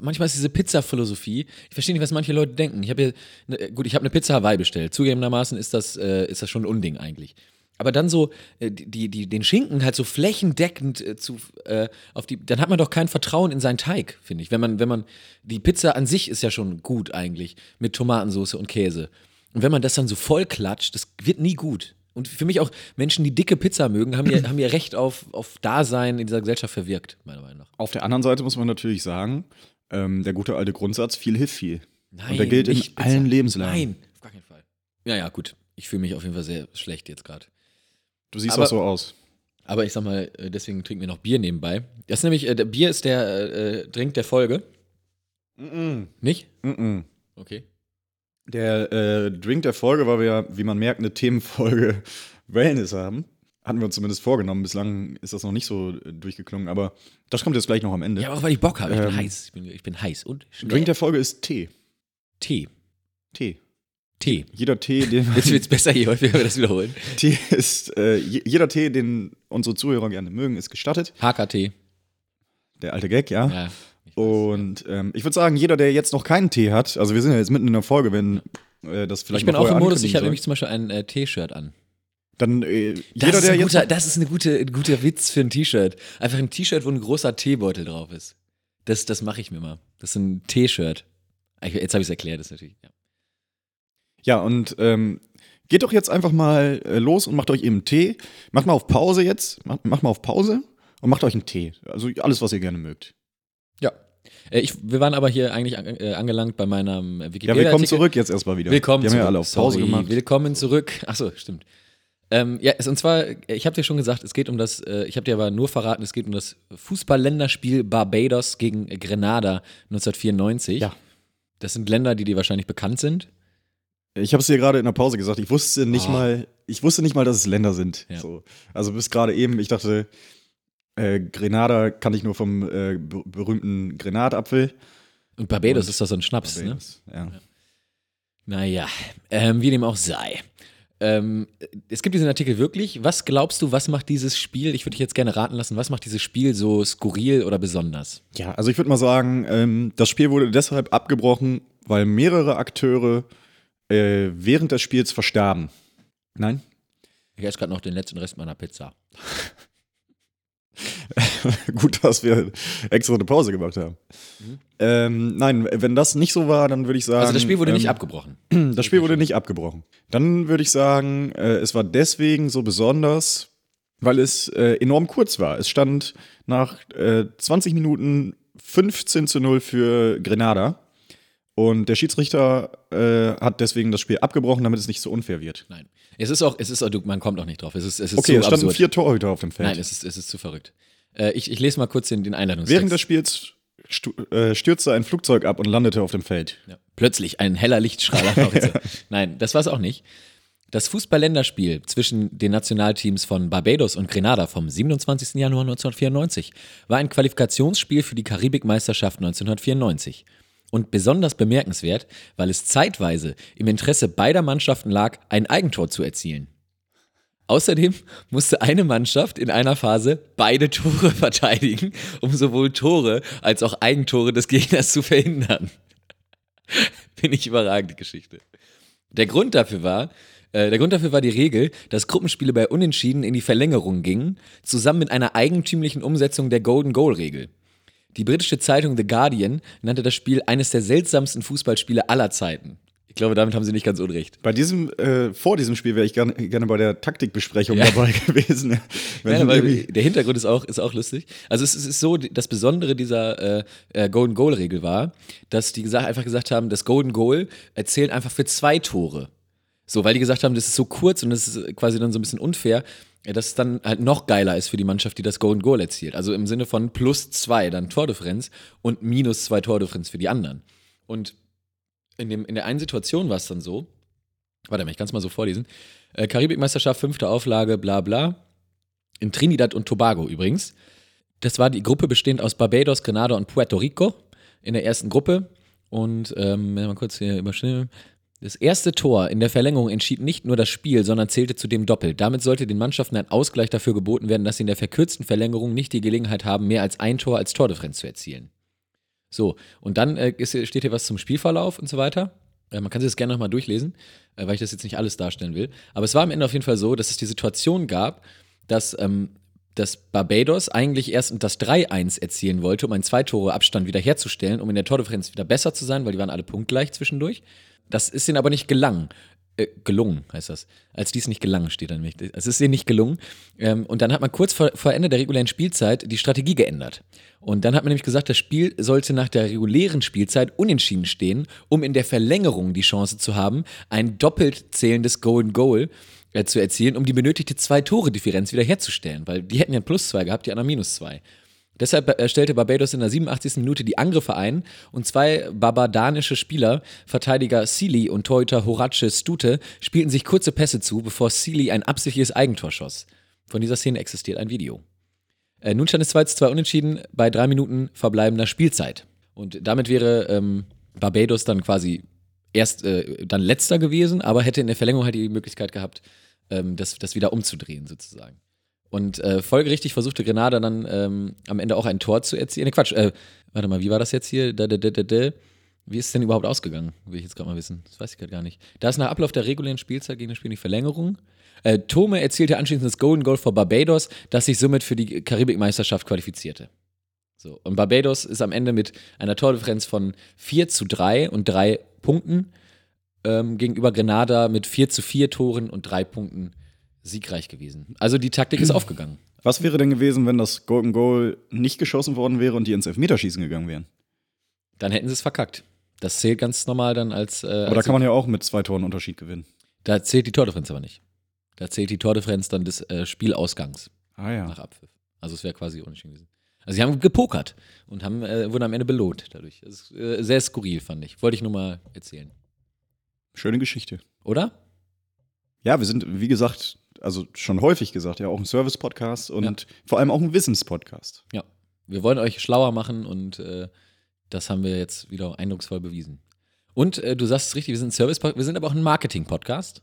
Speaker 3: manchmal ist diese Pizza-Philosophie, ich verstehe nicht, was manche Leute denken. Ich habe hier, ne, gut, ich habe eine Pizza Hawaii bestellt. Zugegebenermaßen ist das, äh, ist das schon ein Unding eigentlich. Aber dann so, äh, die, die, den Schinken halt so flächendeckend äh, zu, äh, auf die, dann hat man doch kein Vertrauen in seinen Teig, finde ich. Wenn man, wenn man, die Pizza an sich ist ja schon gut eigentlich, mit Tomatensauce und Käse. Und wenn man das dann so voll klatscht, das wird nie gut. Und für mich auch Menschen, die dicke Pizza mögen, haben ihr, haben ihr Recht auf, auf Dasein in dieser Gesellschaft verwirkt, meiner Meinung nach.
Speaker 4: Auf der anderen Seite muss man natürlich sagen, ähm, der gute alte Grundsatz, viel hilft viel.
Speaker 3: Nein,
Speaker 4: und der gilt in allen Lebenslagen.
Speaker 3: Nein, auf gar keinen Fall. Ja, ja, gut. Ich fühle mich auf jeden Fall sehr schlecht jetzt gerade.
Speaker 4: Du siehst
Speaker 3: Aber-
Speaker 4: auch so aus.
Speaker 3: Aber ich sag mal, äh, deswegen trinken wir noch Bier nebenbei. Das ist nämlich, äh, der Bier ist der äh, äh, Drink der Folge. Nicht?
Speaker 4: Mm-mm.
Speaker 3: Okay.
Speaker 4: Der äh, Drink der Folge, weil wir ja, wie man merkt, eine Themenfolge Wellness haben. Hatten wir uns zumindest vorgenommen. Bislang ist das noch nicht so äh, durchgeklungen, aber das kommt jetzt gleich noch am Ende.
Speaker 3: Ja, aber auch weil ich Bock habe. Ich bin
Speaker 4: Ähm,
Speaker 3: heiß. Ich bin, ich bin heiß. Und schnell.
Speaker 4: Drink der Folge ist Tee.
Speaker 3: Tee.
Speaker 4: Tee.
Speaker 3: Tee.
Speaker 4: Jeder Tee, den
Speaker 3: Jetzt wird's besser, je häufiger wir das wiederholen.
Speaker 4: Tee ist, äh, je- jeder Tee, den unsere Zuhörer gerne mögen, ist gestattet.
Speaker 3: HKT.
Speaker 4: Der alte Gag, ja.
Speaker 3: Ja. ich weiß.
Speaker 4: Und ähm, ich würde sagen, jeder, der jetzt noch keinen Tee hat, also wir sind ja jetzt mitten in der Folge, wenn äh, das vielleicht
Speaker 3: ich bin auch im Modus, ich habe nämlich zum Beispiel ein äh, T-Shirt an.
Speaker 4: Dann äh,
Speaker 3: Das,
Speaker 4: jeder,
Speaker 3: ist
Speaker 4: der
Speaker 3: ein guter, das ist eine gute, ein guter Witz für ein T-Shirt. Einfach ein T-Shirt, wo ein großer Teebeutel drauf ist. Das, das mache ich mir mal. Das ist ein T-Shirt. Ich- Jetzt habe ich es erklärt, das ist natürlich. Ja.
Speaker 4: Ja, und ähm, geht doch jetzt einfach mal äh, los und macht euch eben einen Tee. Macht mal auf Pause jetzt. Macht, macht mal auf Pause und macht euch einen Tee. Also alles, was ihr gerne mögt.
Speaker 3: ja. Äh, Ich, wir waren aber hier eigentlich an, äh, angelangt bei meinem
Speaker 4: Ja,
Speaker 3: Wikipedia.
Speaker 4: willkommen zurück jetzt erstmal wieder.
Speaker 3: Willkommen
Speaker 4: Die haben
Speaker 3: zurück.
Speaker 4: ja alle auf Pause
Speaker 3: Sorry,
Speaker 4: gemacht.
Speaker 3: Willkommen zurück. Achso, stimmt. Ähm, ja, und zwar, ich habe dir schon gesagt, es geht um das, äh, ich habe dir aber nur verraten, es geht um das Fußball-Länderspiel Barbados gegen Grenada 1994.
Speaker 4: Ja.
Speaker 3: Das sind Länder, die dir wahrscheinlich bekannt sind.
Speaker 4: Ich habe es dir gerade in der Pause gesagt. Ich wusste nicht
Speaker 3: Oh.
Speaker 4: mal, ich wusste nicht mal, dass es Länder sind.
Speaker 3: Ja.
Speaker 4: So. Also bis gerade eben, ich dachte, äh, Grenada kann ich nur vom äh, ber- berühmten Grenadapfel.
Speaker 3: Und Barbados
Speaker 4: Und
Speaker 3: ist doch so ein Schnaps, ne?
Speaker 4: Barbados, Ja.
Speaker 3: Naja, ähm, wie dem auch sei. Ähm, es gibt diesen Artikel wirklich. Was glaubst du, was macht dieses Spiel, ich würde dich jetzt gerne raten lassen, was macht dieses Spiel so skurril oder besonders?
Speaker 4: ja, also ich würde mal sagen, ähm, das Spiel wurde deshalb abgebrochen, weil mehrere Akteure äh, während des Spiels verstarben. Nein?
Speaker 3: Ich esse gerade noch den letzten Rest meiner Pizza.
Speaker 4: Gut, dass wir extra eine Pause gemacht haben. Ähm, nein, wenn das nicht so war, dann würde ich sagen.
Speaker 3: Mhm. Also das Spiel wurde nicht
Speaker 4: ähm,
Speaker 3: abgebrochen.
Speaker 4: Das Spiel wurde nicht abgebrochen. Dann würde ich sagen, äh, es war deswegen so besonders, weil es äh, enorm kurz war. Es stand nach äh, 20 Minuten 15 zu 0 für Grenada. Und der Schiedsrichter äh, hat deswegen das Spiel abgebrochen, damit es nicht so unfair wird.
Speaker 3: Nein. Es ist auch, es ist, auch- man kommt auch nicht drauf. Es ist, es ist
Speaker 4: Okay, es standen
Speaker 3: absurd.
Speaker 4: vier Torhüter auf dem Feld.
Speaker 3: Nein, es ist, es ist zu verrückt. Äh, ich, ich lese mal kurz den, den Einladungstext.
Speaker 4: Während des Spiels äh, stürzte ein Flugzeug ab und landete auf dem Feld.
Speaker 3: Ja. Plötzlich ein heller Lichtstrahl. Nein, das war es auch nicht. Das Fußball-Länderspiel zwischen den Nationalteams von Barbados und Grenada vom 27. Januar 1994 war ein Qualifikationsspiel für die Karibikmeisterschaft 1994. Und besonders bemerkenswert, weil es zeitweise im Interesse beider Mannschaften lag, ein Eigentor zu erzielen. Außerdem musste eine Mannschaft in einer Phase beide Tore verteidigen, um sowohl Tore als auch Eigentore des Gegners zu verhindern. Finde ich überragend, die Geschichte. Der Grund dafür war, äh, der Grund dafür war die Regel, dass Gruppenspiele bei Unentschieden in die Verlängerung gingen, zusammen mit einer eigentümlichen Umsetzung der Golden Goal Regel. Die britische Zeitung The Guardian nannte das Spiel eines der seltsamsten Fußballspiele aller Zeiten. Ich glaube, damit haben sie nicht ganz unrecht.
Speaker 4: Bei diesem, äh, vor diesem Spiel wäre ich gerne, gerne bei der Taktikbesprechung
Speaker 3: Ja.
Speaker 4: dabei gewesen. Irgendwie-
Speaker 3: der Hintergrund ist auch, ist auch lustig. Also es ist, es ist so, das Besondere dieser äh, äh, Golden Goal Regel war, dass die gesagt, einfach gesagt haben, das Golden Goal erzählt einfach für zwei Tore. So, weil die gesagt haben, das ist so kurz und das ist quasi dann so ein bisschen unfair, ja, dass es dann halt noch geiler ist für die Mannschaft, die das Golden Goal erzielt. Also im Sinne von plus zwei dann Tordifferenz und minus zwei Tordifferenz für die anderen. Und in, dem, in der einen Situation war es dann so, warte mal, ich kann es mal so vorlesen. Äh, Karibikmeisterschaft, fünfte Auflage, bla bla. In Trinidad und Tobago übrigens. Das war die Gruppe bestehend aus Barbados, Grenada und Puerto Rico in der ersten Gruppe. Und ähm, mal kurz hier überschneiden. Das erste Tor in der Verlängerung entschied nicht nur das Spiel, sondern zählte zudem doppelt. Damit sollte den Mannschaften ein Ausgleich dafür geboten werden, dass sie in der verkürzten Verlängerung nicht die Gelegenheit haben, mehr als ein Tor als Tordifferenz zu erzielen. So, und dann äh, ist, steht hier was zum Spielverlauf und so weiter. Äh, man kann sich das gerne nochmal durchlesen, äh, weil ich das jetzt nicht alles darstellen will. Aber es war am Ende auf jeden Fall so, dass es die Situation gab, dass, ähm, dass Barbados eigentlich erst das 3-1 erzielen wollte, um einen Zwei-Tore-Abstand wiederherzustellen, um in der Tordifferenz wieder besser zu sein, weil die waren alle punktgleich zwischendurch. Das ist ihnen aber nicht gelangen. Äh, gelungen heißt das. Als dies nicht gelangen steht dann nicht. Es ist ihnen nicht gelungen. Ähm, und dann hat man kurz vor, vor Ende der regulären Spielzeit die Strategie geändert. Und dann hat man nämlich gesagt, das Spiel sollte nach der regulären Spielzeit unentschieden stehen, um in der Verlängerung die Chance zu haben, ein doppelt zählendes Golden Goal äh, zu erzielen, um die benötigte Zwei-Tore-Differenz wiederherzustellen. Weil die hätten ja plus zwei gehabt, die anderen minus zwei. Deshalb äh, stellte Barbados in der 87. Minute die Angriffe ein und zwei barbadanische Spieler, Verteidiger Sealy und Torhüter Horace Stute, spielten sich kurze Pässe zu, bevor Sealy ein absichtliches Eigentor schoss. Von dieser Szene existiert ein Video. Äh, nun stand es 2 zu 2 unentschieden bei drei Minuten verbleibender Spielzeit. Und damit wäre ähm, Barbados dann quasi erst äh, dann letzter gewesen, aber hätte in der Verlängerung halt die Möglichkeit gehabt, ähm, das, das wieder umzudrehen sozusagen. Und äh, folgerichtig versuchte Grenada dann ähm, am Ende auch ein Tor zu erzielen. Ne, Quatsch, äh, warte mal, wie war das jetzt hier? Da, da, da, da, da. Wie ist es denn überhaupt ausgegangen? Will ich jetzt gerade mal wissen. Das weiß ich gerade gar nicht. Da ist nach Ablauf der regulären Spielzeit gegen das Spiel die Verlängerung. Äh, Tome erzielte anschließend das Golden Goal für Barbados, das sich somit für die Karibikmeisterschaft qualifizierte. So, und Barbados ist am Ende mit einer Tordifferenz von 4 zu 3 und 3 Punkten ähm, gegenüber Grenada mit 4 zu 4 Toren und 3 Punkten siegreich gewesen. Also die Taktik ist aufgegangen.
Speaker 4: Was wäre denn gewesen, wenn das Golden Goal nicht geschossen worden wäre und die ins Elfmeterschießen gegangen wären?
Speaker 3: Dann hätten sie es verkackt. Das zählt ganz normal dann als. Äh,
Speaker 4: Aber da kann man ja auch mit zwei Toren Unterschied gewinnen.
Speaker 3: Da zählt die Tordifferenz aber nicht. Da zählt die Tordifferenz dann des äh, Spielausgangs
Speaker 4: Ah ja.
Speaker 3: nach Abpfiff. Also es wäre quasi unentschieden gewesen. Also sie haben gepokert und haben, äh, wurden am Ende belohnt dadurch. Das ist äh, sehr skurril, fand ich. Wollte ich nur mal erzählen.
Speaker 4: Schöne Geschichte.
Speaker 3: Oder?
Speaker 4: Ja, wir sind, wie gesagt, also schon häufig gesagt, ja, auch ein Service-Podcast und
Speaker 3: Ja.
Speaker 4: vor allem auch ein Wissenspodcast.
Speaker 3: Ja. Wir wollen euch schlauer machen und äh, das haben wir jetzt wieder eindrucksvoll bewiesen. Und äh, du sagst es richtig, wir sind ein Service, wir sind aber auch ein Marketing-Podcast.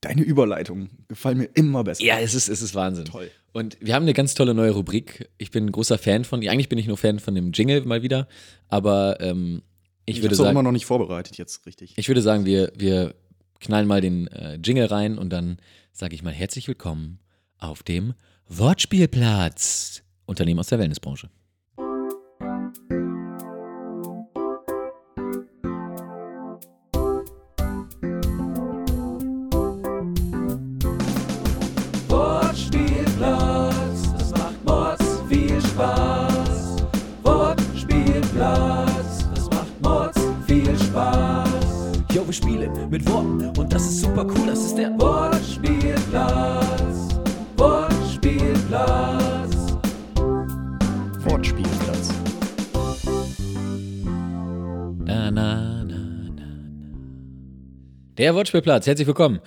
Speaker 4: Deine Überleitungen gefallen mir immer besser.
Speaker 3: Ja, es ist, es ist Wahnsinn.
Speaker 4: Toll.
Speaker 3: Und wir haben eine ganz tolle neue Rubrik. Ich bin ein großer Fan von, eigentlich bin ich nur Fan von dem Jingle mal wieder, aber ähm, ich,
Speaker 4: Ich,
Speaker 3: würde sagen,
Speaker 4: immer noch nicht vorbereitet jetzt richtig.
Speaker 3: ich würde sagen, wir, wir knallen mal den äh, Jingle rein und dann sage ich mal herzlich willkommen auf dem Wortspielplatz. Unternehmen aus der Wellnessbranche.
Speaker 5: Wir spielen mit Worten und das ist super cool, das ist der Wortspielplatz. Wortspielplatz.
Speaker 4: Wortspielplatz.
Speaker 3: Na, na, na, na, na. Der Wortspielplatz, herzlich willkommen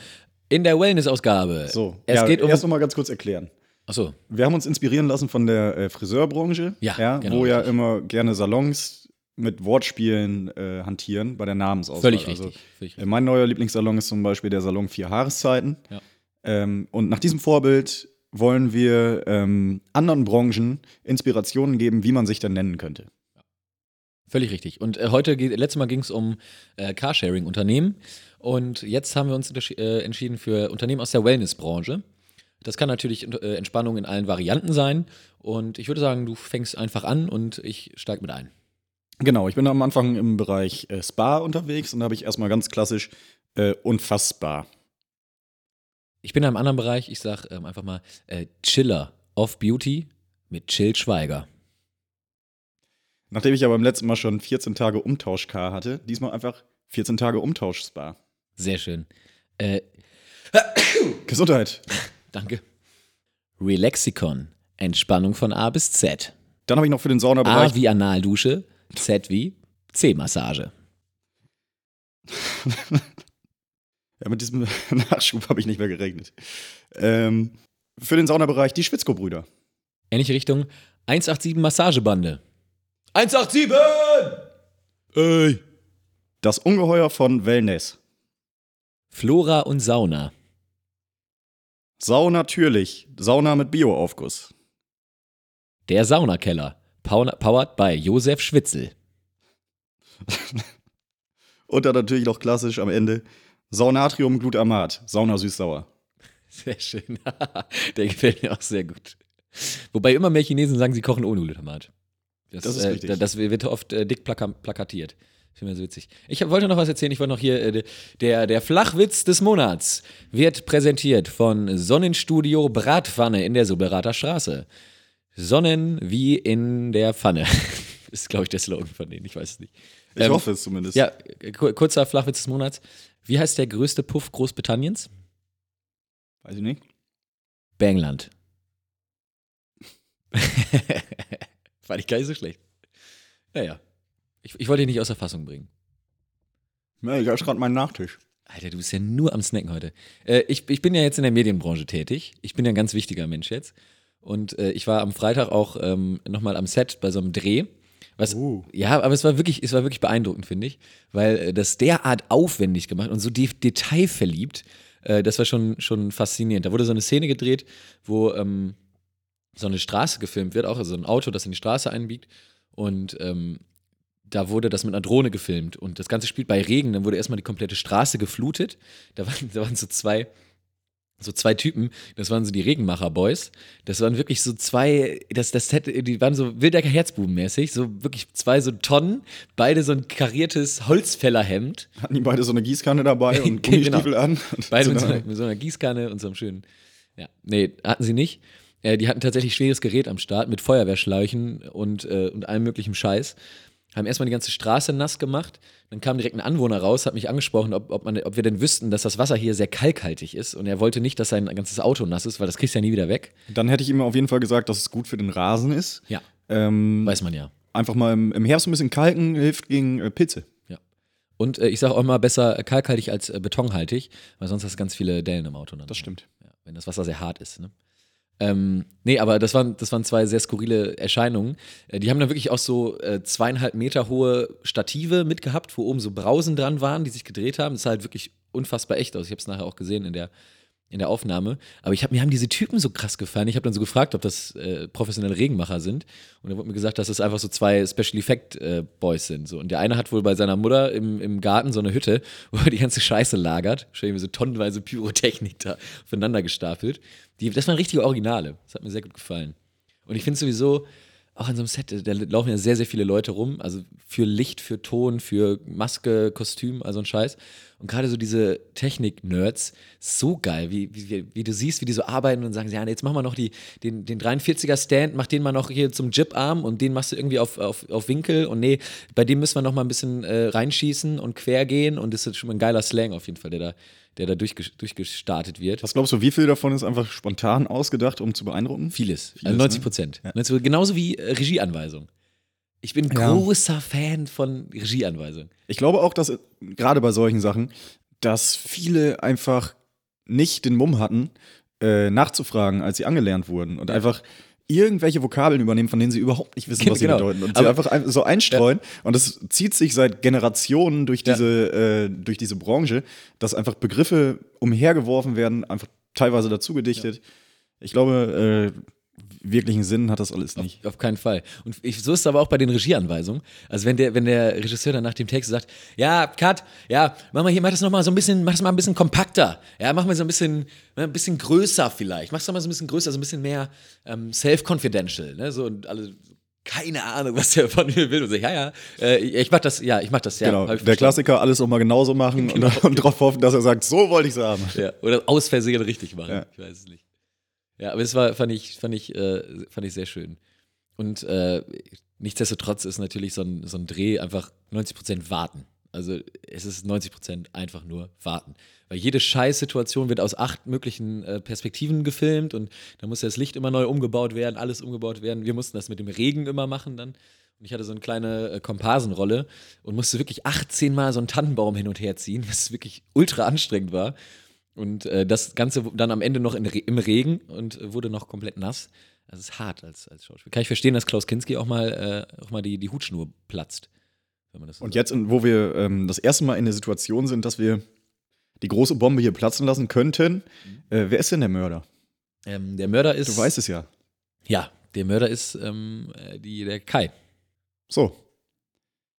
Speaker 3: in der Wellness-Ausgabe.
Speaker 4: So,
Speaker 3: es
Speaker 4: ja,
Speaker 3: geht um.
Speaker 4: erst noch mal ganz kurz erklären.
Speaker 3: Achso,
Speaker 4: Wir haben uns inspirieren lassen von der äh, Friseurbranche,
Speaker 3: Ja, genau,
Speaker 4: wo ja
Speaker 3: richtig.
Speaker 4: immer gerne Salons mit Wortspielen äh, hantieren bei der Namensauswahl.
Speaker 3: völlig
Speaker 4: Also,
Speaker 3: richtig. Völlig
Speaker 4: äh,
Speaker 3: richtig.
Speaker 4: mein neuer Lieblingssalon ist zum Beispiel der Salon Vier Haareszeiten.
Speaker 3: Ja.
Speaker 4: Ähm, und nach diesem Vorbild wollen wir ähm, anderen Branchen Inspirationen geben, wie man sich dann nennen könnte.
Speaker 3: Völlig richtig. Und äh, heute, geht, letztes Mal ging es um äh, Carsharing-Unternehmen. Und jetzt haben wir uns äh, entschieden für Unternehmen aus der Wellnessbranche. Das kann natürlich äh, Entspannung in allen Varianten sein. Und ich würde sagen, du fängst einfach an und ich steige mit ein.
Speaker 4: Genau, ich bin am Anfang im Bereich äh, Spa unterwegs und da habe ich erstmal ganz klassisch äh, unfassbar.
Speaker 3: Ich bin in einem anderen Bereich. Ich sage ähm, einfach mal äh, Chiller of Beauty mit Chill Schweiger.
Speaker 4: Nachdem ich aber beim letzten Mal schon 14 Tage Umtausch-K hatte, diesmal einfach 14 Tage Umtausch-Spa.
Speaker 3: Sehr schön. Äh,
Speaker 4: Gesundheit.
Speaker 3: danke. Relaxicon. Entspannung von A bis Z.
Speaker 4: Dann habe ich noch für den
Speaker 3: A
Speaker 4: Saunabereich
Speaker 3: wie Analdusche, Z wie C-Massage.
Speaker 4: Ja, mit diesem Nachschub habe ich nicht mehr gerechnet. Ähm, für den Saunabereich die Schwitzko-Brüder.
Speaker 3: Ähnliche Richtung. 187 Massagebande. 187! Ey!
Speaker 4: Das Ungeheuer von Wellness.
Speaker 3: Flora und Sauna.
Speaker 4: Sau natürlich. Sauna mit Bioaufguss.
Speaker 3: Der Saunakeller. Power- Powered by Josef Schwitzel.
Speaker 4: Und dann natürlich noch klassisch am Ende Saunatrium Glutamat. Sauna süß-sauer.
Speaker 3: Sehr schön. Der gefällt mir auch sehr gut. Wobei immer mehr Chinesen sagen, sie kochen ohne Glutamat. Das,
Speaker 4: Das ist
Speaker 3: äh,
Speaker 4: richtig.
Speaker 3: Das wird oft äh, dick plaka plakatiert. Finde ich so witzig. Ich hab, wollte noch was erzählen. Ich wollte noch hier, äh, der, der Flachwitz des Monats wird präsentiert von Sonnenstudio Bratpfanne in der Suberater Straße. Sonnen wie in der Pfanne. ist, glaube ich, der Slogan von denen. Ich weiß es nicht.
Speaker 4: Ich
Speaker 3: Ähm,
Speaker 4: hoffe es zumindest.
Speaker 3: Ja, ku- kurzer Flachwitz des Monats. Wie heißt der größte Puff Großbritanniens?
Speaker 4: Weiß ich nicht.
Speaker 3: Bangland. Fand ich gar nicht so schlecht. Naja. Ich, ich wollte dich nicht aus der Fassung bringen.
Speaker 4: Ja, ich habe gerade meinen Nachtisch.
Speaker 3: Alter, du bist ja nur am Snacken heute. Äh, ich, ich bin ja jetzt in der Medienbranche tätig. Ich bin ja ein ganz wichtiger Mensch jetzt. Und äh, ich war am Freitag auch ähm, nochmal am Set bei so einem Dreh. Was,
Speaker 4: Uh.
Speaker 3: Ja, aber es war wirklich, es war wirklich beeindruckend, finde ich. Weil äh, das derart aufwendig gemacht und so de detailverliebt, äh, das war schon, schon faszinierend. Da wurde so eine Szene gedreht, wo ähm, so eine Straße gefilmt wird, auch also ein Auto, das in die Straße einbiegt. Und ähm, da wurde das mit einer Drohne gefilmt. Und das Ganze spielt bei Regen. Dann wurde erstmal die komplette Straße geflutet. Da waren, da waren so zwei, so zwei Typen, das waren so die Regenmacher-Boys. Das waren wirklich so zwei, das, das hätte, die waren so Wildecker Herzbuben-mäßig, so wirklich zwei so Tonnen, beide so ein kariertes Holzfällerhemd.
Speaker 4: Hatten die beide so eine Gießkanne dabei und
Speaker 3: Genau.
Speaker 4: Gummistiefel an? Und
Speaker 3: Beide mit so,
Speaker 4: eine-
Speaker 3: einer, mit so einer Gießkanne und so einem schönen. Ja, nee, hatten sie nicht. Äh, die hatten tatsächlich schweres Gerät am Start mit Feuerwehrschläuchen und, äh, und allem möglichen Scheiß. Haben erstmal die ganze Straße nass gemacht. Dann kam direkt ein Anwohner raus, hat mich angesprochen, ob, ob, man, ob wir denn wüssten, dass das Wasser hier sehr kalkhaltig ist. Und er wollte nicht, dass sein ganzes Auto nass ist, weil das kriegst du ja nie wieder weg.
Speaker 4: Dann hätte ich ihm auf jeden Fall gesagt, dass es gut für den Rasen ist.
Speaker 3: Ja,
Speaker 4: Ähm,
Speaker 3: weiß man ja.
Speaker 4: einfach mal im, im Herbst ein bisschen kalken hilft gegen äh, Pilze.
Speaker 3: ja. Und äh, ich sage auch immer besser kalkhaltig als äh, betonhaltig, weil sonst hast du ganz viele Dellen im Auto. Dann.
Speaker 4: Das stimmt.
Speaker 3: Ja, wenn das Wasser sehr hart ist. Ne? Ähm, nee, aber das waren, das waren zwei sehr skurrile Erscheinungen. Äh, die haben dann wirklich auch so äh, zweieinhalb Meter hohe Stative mitgehabt, wo oben so Brausen dran waren, die sich gedreht haben. Das sah halt wirklich unfassbar echt aus. Ich habe es nachher auch gesehen in der, in der Aufnahme. Aber ich hab, mir haben diese Typen so krass gefallen. Ich habe dann so gefragt, ob das äh, professionelle Regenmacher sind. Und da wurde mir gesagt, dass das einfach so zwei Special Effect äh, Boys sind. So. Und der eine hat wohl bei seiner Mutter im, im Garten so eine Hütte, wo er die ganze Scheiße lagert. Stell mir so tonnenweise Pyrotechnik da aufeinander gestapelt. Die, das waren richtige Originale. Das hat mir sehr gut gefallen. Und ich finde sowieso, auch an so einem Set, da laufen ja sehr, sehr viele Leute rum. Also für Licht, für Ton, für Maske, Kostüm, also ein Scheiß. Und gerade so diese Technik-Nerds, so geil, wie, wie, wie du siehst, wie die so arbeiten und sagen, ja, jetzt machen wir noch die, den, den 43er-Stand, mach den mal noch hier zum Jib-Arm und den machst du irgendwie auf, auf, auf Winkel und nee, bei dem müssen wir noch mal ein bisschen äh, reinschießen und quer gehen und das ist schon mal ein geiler Slang auf jeden Fall, der da, der da durchge durchgestartet wird.
Speaker 4: Was glaubst du, wie viel davon ist einfach spontan ausgedacht, um zu beeindrucken?
Speaker 3: Vieles.
Speaker 4: Vieles,
Speaker 3: also 90
Speaker 4: ne?
Speaker 3: Prozent.
Speaker 4: Ja.
Speaker 3: Also genauso wie äh, Regieanweisung. Ich bin
Speaker 4: Ja.
Speaker 3: großer Fan von Regieanweisung.
Speaker 4: Ich glaube auch, dass äh, gerade bei solchen Sachen, dass viele einfach nicht den Mumm hatten, äh, nachzufragen, als sie angelernt wurden und einfach irgendwelche Vokabeln übernehmen, von denen sie überhaupt nicht wissen, was sie
Speaker 3: Genau.
Speaker 4: bedeuten. Und sie
Speaker 3: Aber-
Speaker 4: einfach ein- so einstreuen. Und das zieht sich seit Generationen durch
Speaker 3: Ja.
Speaker 4: diese, äh, durch diese Branche, dass einfach Begriffe umhergeworfen werden, einfach teilweise dazu gedichtet. Ich glaube, äh, wirklichen Sinn hat das alles nicht.
Speaker 3: Auf keinen Fall. Und ich, so ist es aber auch bei den Regieanweisungen. Also wenn der, wenn der Regisseur dann nach dem Text sagt, ja, Cut, ja, mach mal hier, mach das noch mal so ein bisschen, mach das mal ein bisschen kompakter. Ja, mach mal so ein bisschen, ne, ein bisschen größer vielleicht. Mach es mal so ein bisschen größer, so ein bisschen mehr ähm, self-confidential. Ne? So und alle, keine Ahnung, was der von mir will. Und so, ja, ja, äh, ich mach das, ja, ich mach das, ja.
Speaker 4: genau, der. Klassiker, alles auch mal genauso machen
Speaker 3: Genau,
Speaker 4: und, und darauf hoffen, dass er sagt, so wollte ich es haben.
Speaker 3: Ja, oder aus Versehen richtig machen.
Speaker 4: Ja.
Speaker 3: Ich weiß es nicht. Ja, aber es war, fand ich, fand ich, äh, fand ich sehr schön. Und äh, nichtsdestotrotz ist natürlich so ein, so ein Dreh einfach 90% warten. Also es ist 90% einfach nur warten. Weil jede Scheißsituation wird aus acht möglichen äh, Perspektiven gefilmt und da muss das Licht immer neu umgebaut werden, alles umgebaut werden. Wir mussten das mit dem Regen immer machen dann. Und ich hatte so eine kleine äh, Komparsenrolle und musste wirklich 18 Mal so einen Tannenbaum hin und her ziehen, was wirklich ultra anstrengend war. Und äh, das Ganze dann am Ende noch Re- im Regen und äh, wurde noch komplett nass. Das ist hart als, als Schauspieler. Kann ich verstehen, dass Klaus Kinski auch mal, äh, auch mal die, die Hutschnur platzt. Wenn man das so
Speaker 4: Und
Speaker 3: sagt.
Speaker 4: jetzt, wo wir ähm, das erste Mal in der Situation sind, dass wir die große Bombe hier platzen lassen könnten, äh, wer ist denn der Mörder?
Speaker 3: Ähm, der Mörder ist.
Speaker 4: Du weißt es ja.
Speaker 3: Ja, der Mörder ist ähm, äh, die, der Kai.
Speaker 4: So,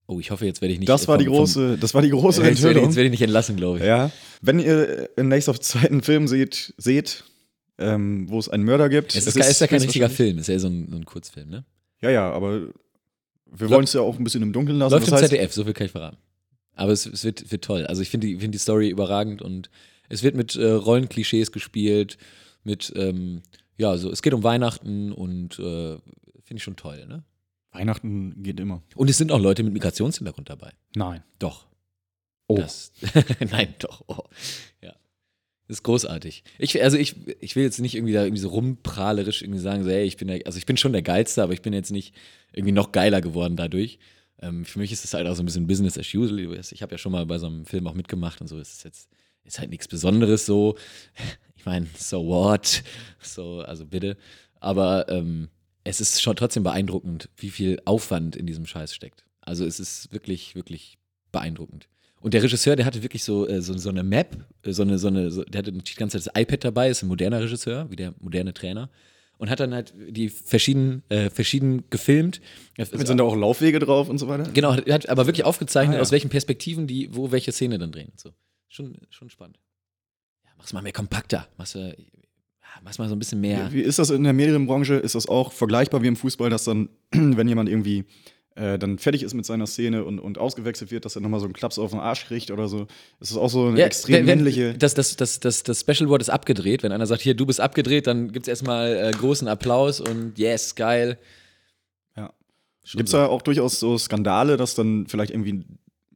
Speaker 3: Oh, ich hoffe, jetzt werde ich nicht.
Speaker 4: das
Speaker 3: äh,
Speaker 4: war die
Speaker 3: vom- vom-
Speaker 4: große, das war die große
Speaker 3: Jetzt werde,
Speaker 4: Enthüllung.
Speaker 3: jetzt werde ich nicht entlassen, glaube ich.
Speaker 4: Ja, wenn ihr in nächster Zeit einen Film seht, seht ähm, wo es einen Mörder gibt.
Speaker 3: Es ist, ist, ist ja kein richtiger Film, ist ja so ein, so ein Kurzfilm, ne?
Speaker 4: Ja, ja, aber wir wollen es ja auch ein bisschen im Dunkeln lassen.
Speaker 3: Läuft
Speaker 4: das
Speaker 3: im
Speaker 4: heißt,
Speaker 3: ZDF, so viel kann ich verraten. Aber es, es wird, wird toll. Also ich finde die, find die Story überragend und es wird mit äh, Rollenklischees gespielt, mit, ähm, ja, so, es geht um Weihnachten und äh, finde ich schon toll, ne?
Speaker 4: Weihnachten geht immer.
Speaker 3: Und es sind auch Leute mit Migrationshintergrund dabei.
Speaker 4: Nein.
Speaker 3: Doch.
Speaker 4: Oh.
Speaker 3: Nein, doch. Oh. Ja. Das ist großartig. Ich, also ich, ich will jetzt nicht irgendwie da irgendwie so rumprahlerisch irgendwie sagen, so, hey, ich bin der, also ich bin schon der Geilste, aber ich bin jetzt nicht irgendwie noch geiler geworden dadurch. Ähm, für mich ist es halt auch so ein bisschen Business as usual. Ich habe ja schon mal bei so einem Film auch mitgemacht und so. Es ist jetzt ist halt nichts Besonderes so. Ich meine, so what? So, also bitte. Aber ähm, es ist schon trotzdem beeindruckend, wie viel Aufwand in diesem Scheiß steckt. Also es ist wirklich, wirklich beeindruckend. Und der Regisseur, der hatte wirklich so, äh, so, so eine Map, äh, so eine, so eine, so, der hatte die ganze Zeit das iPad dabei, ist ein moderner Regisseur, wie der moderne Trainer. Und hat dann halt die verschiedenen, äh, verschieden gefilmt.
Speaker 4: Sind da auch Laufwege drauf und so weiter?
Speaker 3: Genau, hat, hat aber wirklich aufgezeichnet,
Speaker 4: Ah, ja.
Speaker 3: aus welchen Perspektiven die, wo welche Szene dann drehen. So. Schon, schon spannend. Ja, mach's mal mehr kompakter. Mach's, äh, ja, mach's mal so ein bisschen mehr.
Speaker 4: Wie ist das in der Medienbranche? Ist das auch vergleichbar wie im Fußball, dass dann, wenn jemand irgendwie äh, dann fertig ist mit seiner Szene und, und ausgewechselt wird, dass er nochmal so einen Klaps auf den Arsch kriegt oder so? Ist das auch so eine
Speaker 3: Ja,
Speaker 4: extrem
Speaker 3: wenn- wenn-
Speaker 4: männliche.
Speaker 3: Das, das, das, das, das Special Word ist abgedreht. Wenn einer sagt, hier, du bist abgedreht, dann gibt's erstmal äh, großen Applaus und yes, geil.
Speaker 4: Ja. Gibt es da auch durchaus so Skandale, dass dann vielleicht irgendwie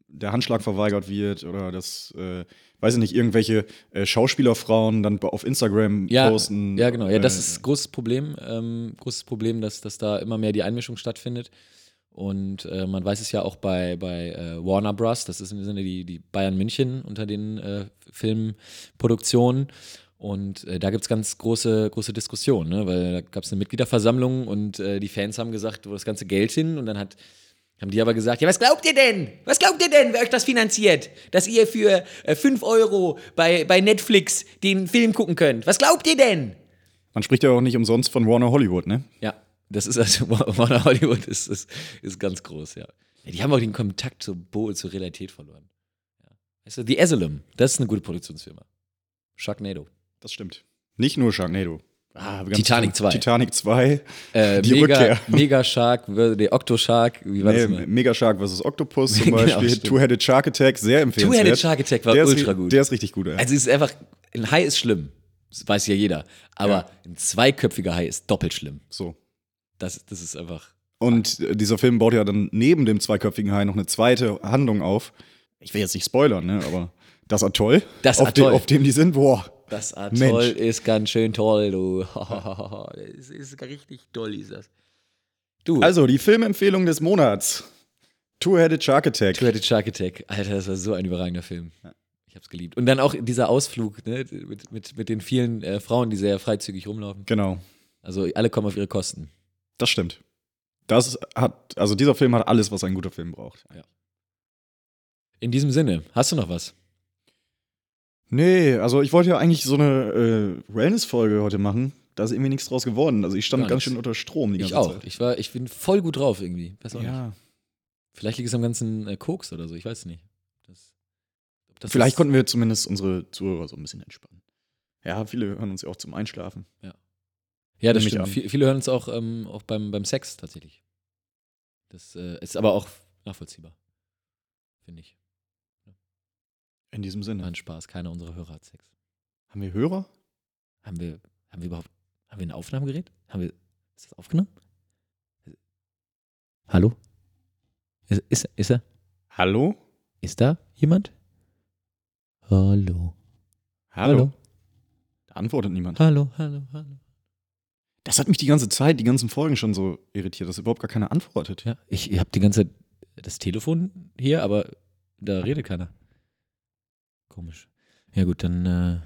Speaker 4: der Handschlag verweigert wird oder dass, äh, weiß ich nicht, irgendwelche äh, Schauspielerfrauen dann auf Instagram
Speaker 3: ja,
Speaker 4: posten?
Speaker 3: Ja, genau. Ja, das
Speaker 4: äh,
Speaker 3: ist ein großes Problem. Ähm, großes Problem, dass, dass da immer mehr die Einmischung stattfindet. Und äh, man weiß es ja auch bei, bei äh, Warner Bros., das ist im Sinne die, die Bayern München unter den äh, Filmproduktionen. Und äh, da gibt es ganz große, große Diskussionen, ne? weil da gab es eine Mitgliederversammlung und die Fans haben gesagt, wo das ganze Geld hin? Und dann hat, haben die aber gesagt, ja, was glaubt ihr denn? Was glaubt ihr denn, wer euch das finanziert? Dass ihr für äh, 5 Euro bei, bei Netflix den Film gucken könnt. Was glaubt ihr denn?
Speaker 4: Man spricht ja auch nicht umsonst von Warner Hollywood, ne?
Speaker 3: Ja, das ist also Warner Hollywood ist, ist, ist ganz groß, ja. ja. Die haben auch den Kontakt zur Bo zur Realität verloren. Ja. Du, The Asylum, das ist eine gute Produktionsfirma. Sharknado.
Speaker 4: Das stimmt. Nicht nur Sharknado. Ah,
Speaker 3: Titanic
Speaker 4: gut.
Speaker 3: 2.
Speaker 4: Titanic 2.
Speaker 3: Äh,
Speaker 4: Die
Speaker 3: Mega,
Speaker 4: Rückkehr.
Speaker 3: Mega Shark, der Octo Shark, wie war
Speaker 4: Nee,
Speaker 3: das mal?
Speaker 4: Mega Shark vs. Octopus zum
Speaker 3: Genau,
Speaker 4: Beispiel. Two-Headed Shark Attack, sehr empfehlenswert.
Speaker 3: Two-Headed Shark Attack war
Speaker 4: der
Speaker 3: ultra
Speaker 4: ist,
Speaker 3: gut.
Speaker 4: Der ist richtig gut, ey.
Speaker 3: Also es ist einfach, ein Hai ist schlimm, das weiß ja jeder. Aber
Speaker 4: Ja.
Speaker 3: ein zweiköpfiger Hai ist doppelt schlimm.
Speaker 4: so.
Speaker 3: Das, das ist einfach.
Speaker 4: Und äh, dieser Film baut ja dann neben dem zweiköpfigen Hai noch eine zweite Handlung auf. Ich will jetzt nicht spoilern, ne, aber das Atoll,
Speaker 3: Das
Speaker 4: auf,
Speaker 3: Atoll.
Speaker 4: Dem, auf dem die sind, boah.
Speaker 3: Das Atoll
Speaker 4: Mensch.
Speaker 3: ist ganz schön toll, du. das ist richtig toll, ist das. Du,
Speaker 4: Also, die Filmempfehlung des Monats. Two-Headed Shark Attack.
Speaker 3: Two-Headed Shark Attack. Alter, das war so ein überragender Film. Ich hab's geliebt. Und dann auch dieser Ausflug ne, mit, mit, mit den vielen äh, Frauen, die sehr freizügig rumlaufen.
Speaker 4: Genau,
Speaker 3: Also alle kommen auf ihre Kosten.
Speaker 4: das stimmt. Das hat, also dieser Film hat alles, was ein guter Film braucht.
Speaker 3: In diesem Sinne, hast du noch was?
Speaker 4: Nee, also ich wollte ja eigentlich so eine äh, Wellness-Folge heute machen. Da ist irgendwie nichts draus geworden. Also ich stand
Speaker 3: Gar
Speaker 4: ganz
Speaker 3: nichts.
Speaker 4: schön unter Strom die
Speaker 3: Ich
Speaker 4: ganze
Speaker 3: auch.
Speaker 4: Zeit.
Speaker 3: Ich, war, ich bin voll gut drauf irgendwie. Weiß auch nicht.
Speaker 4: Ja.
Speaker 3: Vielleicht liegt es am ganzen äh, Koks oder so, ich weiß nicht. Das, das
Speaker 4: Vielleicht konnten wir zumindest unsere Zuhörer so ein bisschen entspannen. Ja, viele hören uns ja auch zum Einschlafen.
Speaker 3: Ja, das
Speaker 4: Nehme ich
Speaker 3: stimmt. Viele hören uns auch, ähm, auch beim, beim Sex tatsächlich. Das äh, ist aber auch nachvollziehbar. Finde ich.
Speaker 4: In diesem Sinne.
Speaker 3: Ein Spaß. Keiner unserer Hörer hat Sex.
Speaker 4: Haben wir Hörer?
Speaker 3: Haben wir, haben wir überhaupt, haben wir ein Aufnahmegerät? Haben wir, ist das aufgenommen? Hallo? Ist, ist, ist er?
Speaker 4: Hallo?
Speaker 3: Ist da jemand? Hallo.
Speaker 4: Hallo? Da antwortet niemand.
Speaker 3: Hallo, hallo, hallo.
Speaker 4: Das hat mich die ganze Zeit, die ganzen Folgen schon so irritiert, dass überhaupt gar keiner antwortet.
Speaker 3: Ja, ich, ich habe die ganze Zeit das Telefon hier, aber da redet keiner. Komisch. Ja gut, dann äh,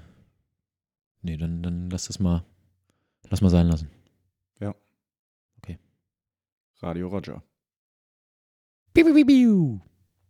Speaker 3: nee, dann, dann lass das mal lass mal sein lassen.
Speaker 4: Radio Roger.
Speaker 3: Piu, piu, piu.